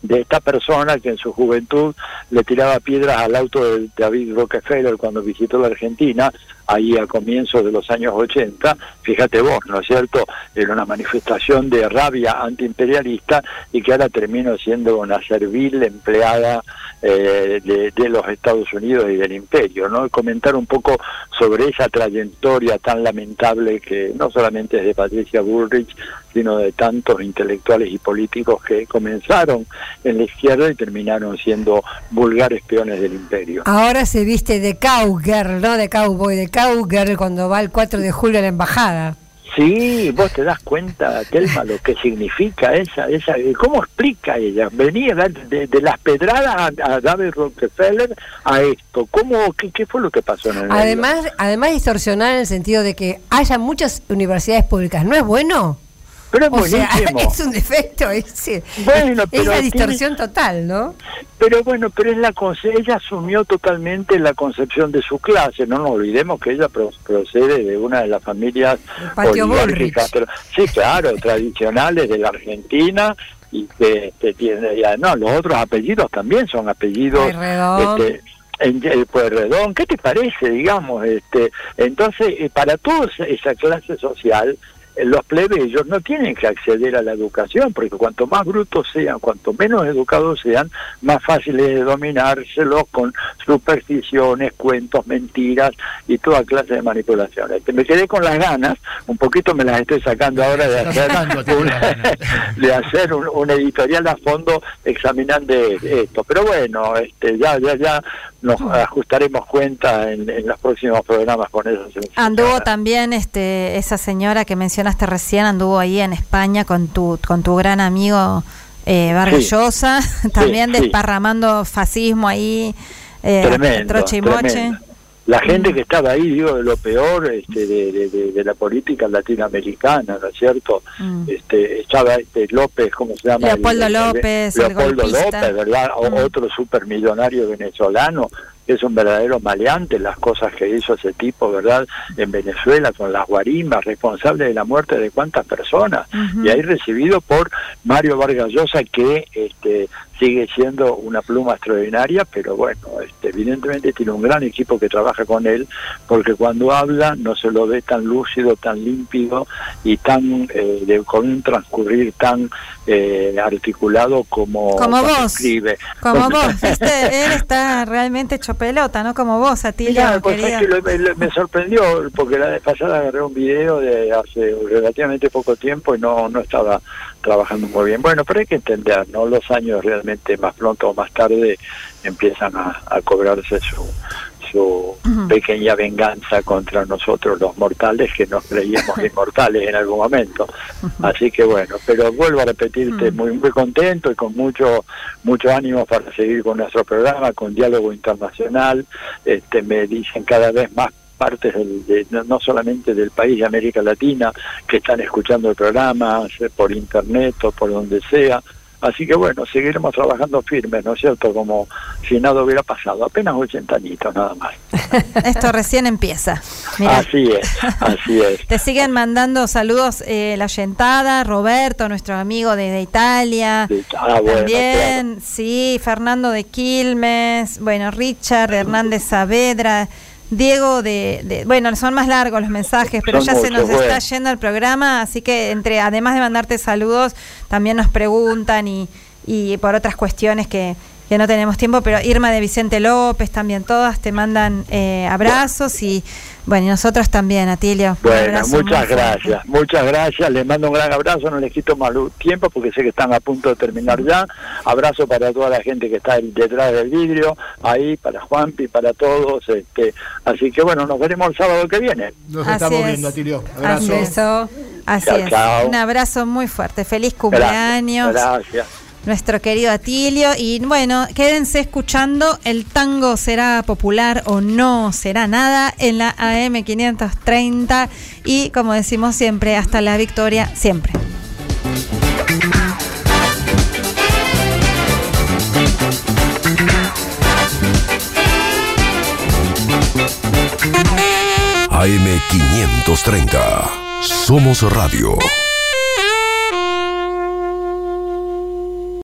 de esta persona que en su juventud le tiraba piedras al auto de David Rockefeller cuando visitó la Argentina, ahí a comienzos de los años 80, fíjate vos, ¿no es cierto? Era una manifestación de rabia antiimperialista y que ahora terminó siendo una servil empleada eh, de, los Estados Unidos y del imperio, ¿no? Comentar un poco sobre esa trayectoria tan lamentable que no solamente es de Patricia Bullrich, sino de tantos intelectuales y políticos que comenzaron en la izquierda y terminaron siendo vulgares peones del imperio. Ahora se viste de cowgirl, no de cowboy, de cuando va el 4 de julio a la embajada. Sí, vos te das cuenta, Telma, lo que significa esa, esa, ¿cómo explica ella? Venía de, las pedradas a, a David Rockefeller a esto, ¿cómo, qué, qué fue lo que pasó en el medio? Además, además distorsionar en el sentido de que haya muchas universidades públicas, ¿no es bueno? Pero es o sea, buenísimo. es un defecto, es, Bueno, es pero la tiene- distorsión total, ¿no? Pero bueno, pero es la ella asumió totalmente la concepción de su clase. No nos olvidemos que ella pro- procede de una de las familias oligárquicas, pero- sí, claro, tradicionales de la Argentina y que, que tiene, y además los otros apellidos también son apellidos este, en el Pueyrredón. ¿Qué te parece, digamos? este Entonces, eh, para toda esa clase social, eh, los plebeyos no tienen que acceder a la educación, porque cuanto más brutos sean, cuanto menos educados sean, más fácil es de dominárselos con supersticiones, cuentos, mentiras y toda clase de manipulaciones. Me quedé con las ganas, un poquito me las estoy sacando ahora hacer, de hacer un, un editorial a fondo examinando esto. Pero bueno, este, ya, ya, ya nos ajustaremos cuenta en, en los próximos programas con eso. Anduvo también este esa señora que mencionaste recién, anduvo ahí en España con tu con tu gran amigo eh, Vargas Sí. Llosa, también sí. desparramando fascismo ahí, eh, Tremendo, troche y moche. tremendo. La gente que estaba ahí, digo, de lo peor este, de, de- de- de la política latinoamericana, ¿no es cierto? Mm. Este, estaba este López, ¿cómo se llama? Leopoldo López, Leopoldo. López, ¿verdad? Mm. Otro supermillonario venezolano. Es un verdadero maleante las cosas que hizo ese tipo, ¿verdad? En Venezuela con las guarimbas, responsable de la muerte de cuántas personas. Y ahí recibido por Mario Vargas Llosa, que este, sigue siendo una pluma extraordinaria, pero bueno, este, evidentemente tiene un gran equipo que trabaja con él, porque cuando habla no se lo ve tan lúcido, tan límpido y tan eh, de- con un transcurrir tan eh, articulado como, Como vos. escribe. Como vos, ¿viste? Él está realmente hecho pelota, ¿no? Como vos, Atilio, Mira, pues, querido. es que lo- me, lo- me sorprendió porque la vez pasada agarré un video de hace relativamente poco tiempo y no, no estaba trabajando muy bien. Bueno, pero hay que entender, ¿no? Los años realmente más pronto o más tarde empiezan a, a cobrarse su, su pequeña venganza contra nosotros los mortales que nos creíamos inmortales en algún momento. Así que bueno, pero vuelvo a repetirte, muy, muy contento y con mucho mucho ánimo para seguir con nuestro programa, con diálogo internacional. Este, me dicen cada vez más partes del- de- no- solamente del país de América Latina que están escuchando el programa por internet o por donde sea. Así que bueno, seguiremos trabajando firmes, ¿no es cierto? Como si nada hubiera pasado, apenas 80 añitos nada más. Esto recién empieza. Mirá. Así es, así es. Te siguen mandando saludos eh, la Yentada, Roberto, nuestro amigo de, de Italia. Ah, bueno, También, sí, Fernando de Quilmes, bueno, Richard Hernández Saavedra, Diego de, de- bueno, son más largos los mensajes, pero Son ya se nos está yendo el programa, así que entre además de mandarte saludos, también nos preguntan y, y por otras cuestiones que, que no tenemos tiempo, pero Irma de Vicente López también, todas te mandan eh, abrazos y bueno, y nosotros también, Atilio. Bueno, muchas fuerte. gracias, muchas gracias. Les mando un gran abrazo, no les quito más tiempo porque sé que están a punto de terminar ya. Abrazo para toda la gente que está detrás del vidrio, ahí, para Juanpi, para todos. Este, así que bueno, nos veremos el sábado que viene. Nos Así estamos es. viendo, Atilio. Así Abrazo. es. Así Chao, es. chao. Un abrazo muy fuerte. Feliz Gracias, cumpleaños. Gracias. Nuestro querido Atilio. Y bueno, quédense escuchando. El tango será popular o no será nada en la AM 530. Y como decimos siempre, hasta la victoria, siempre. AM530. Somos Radio.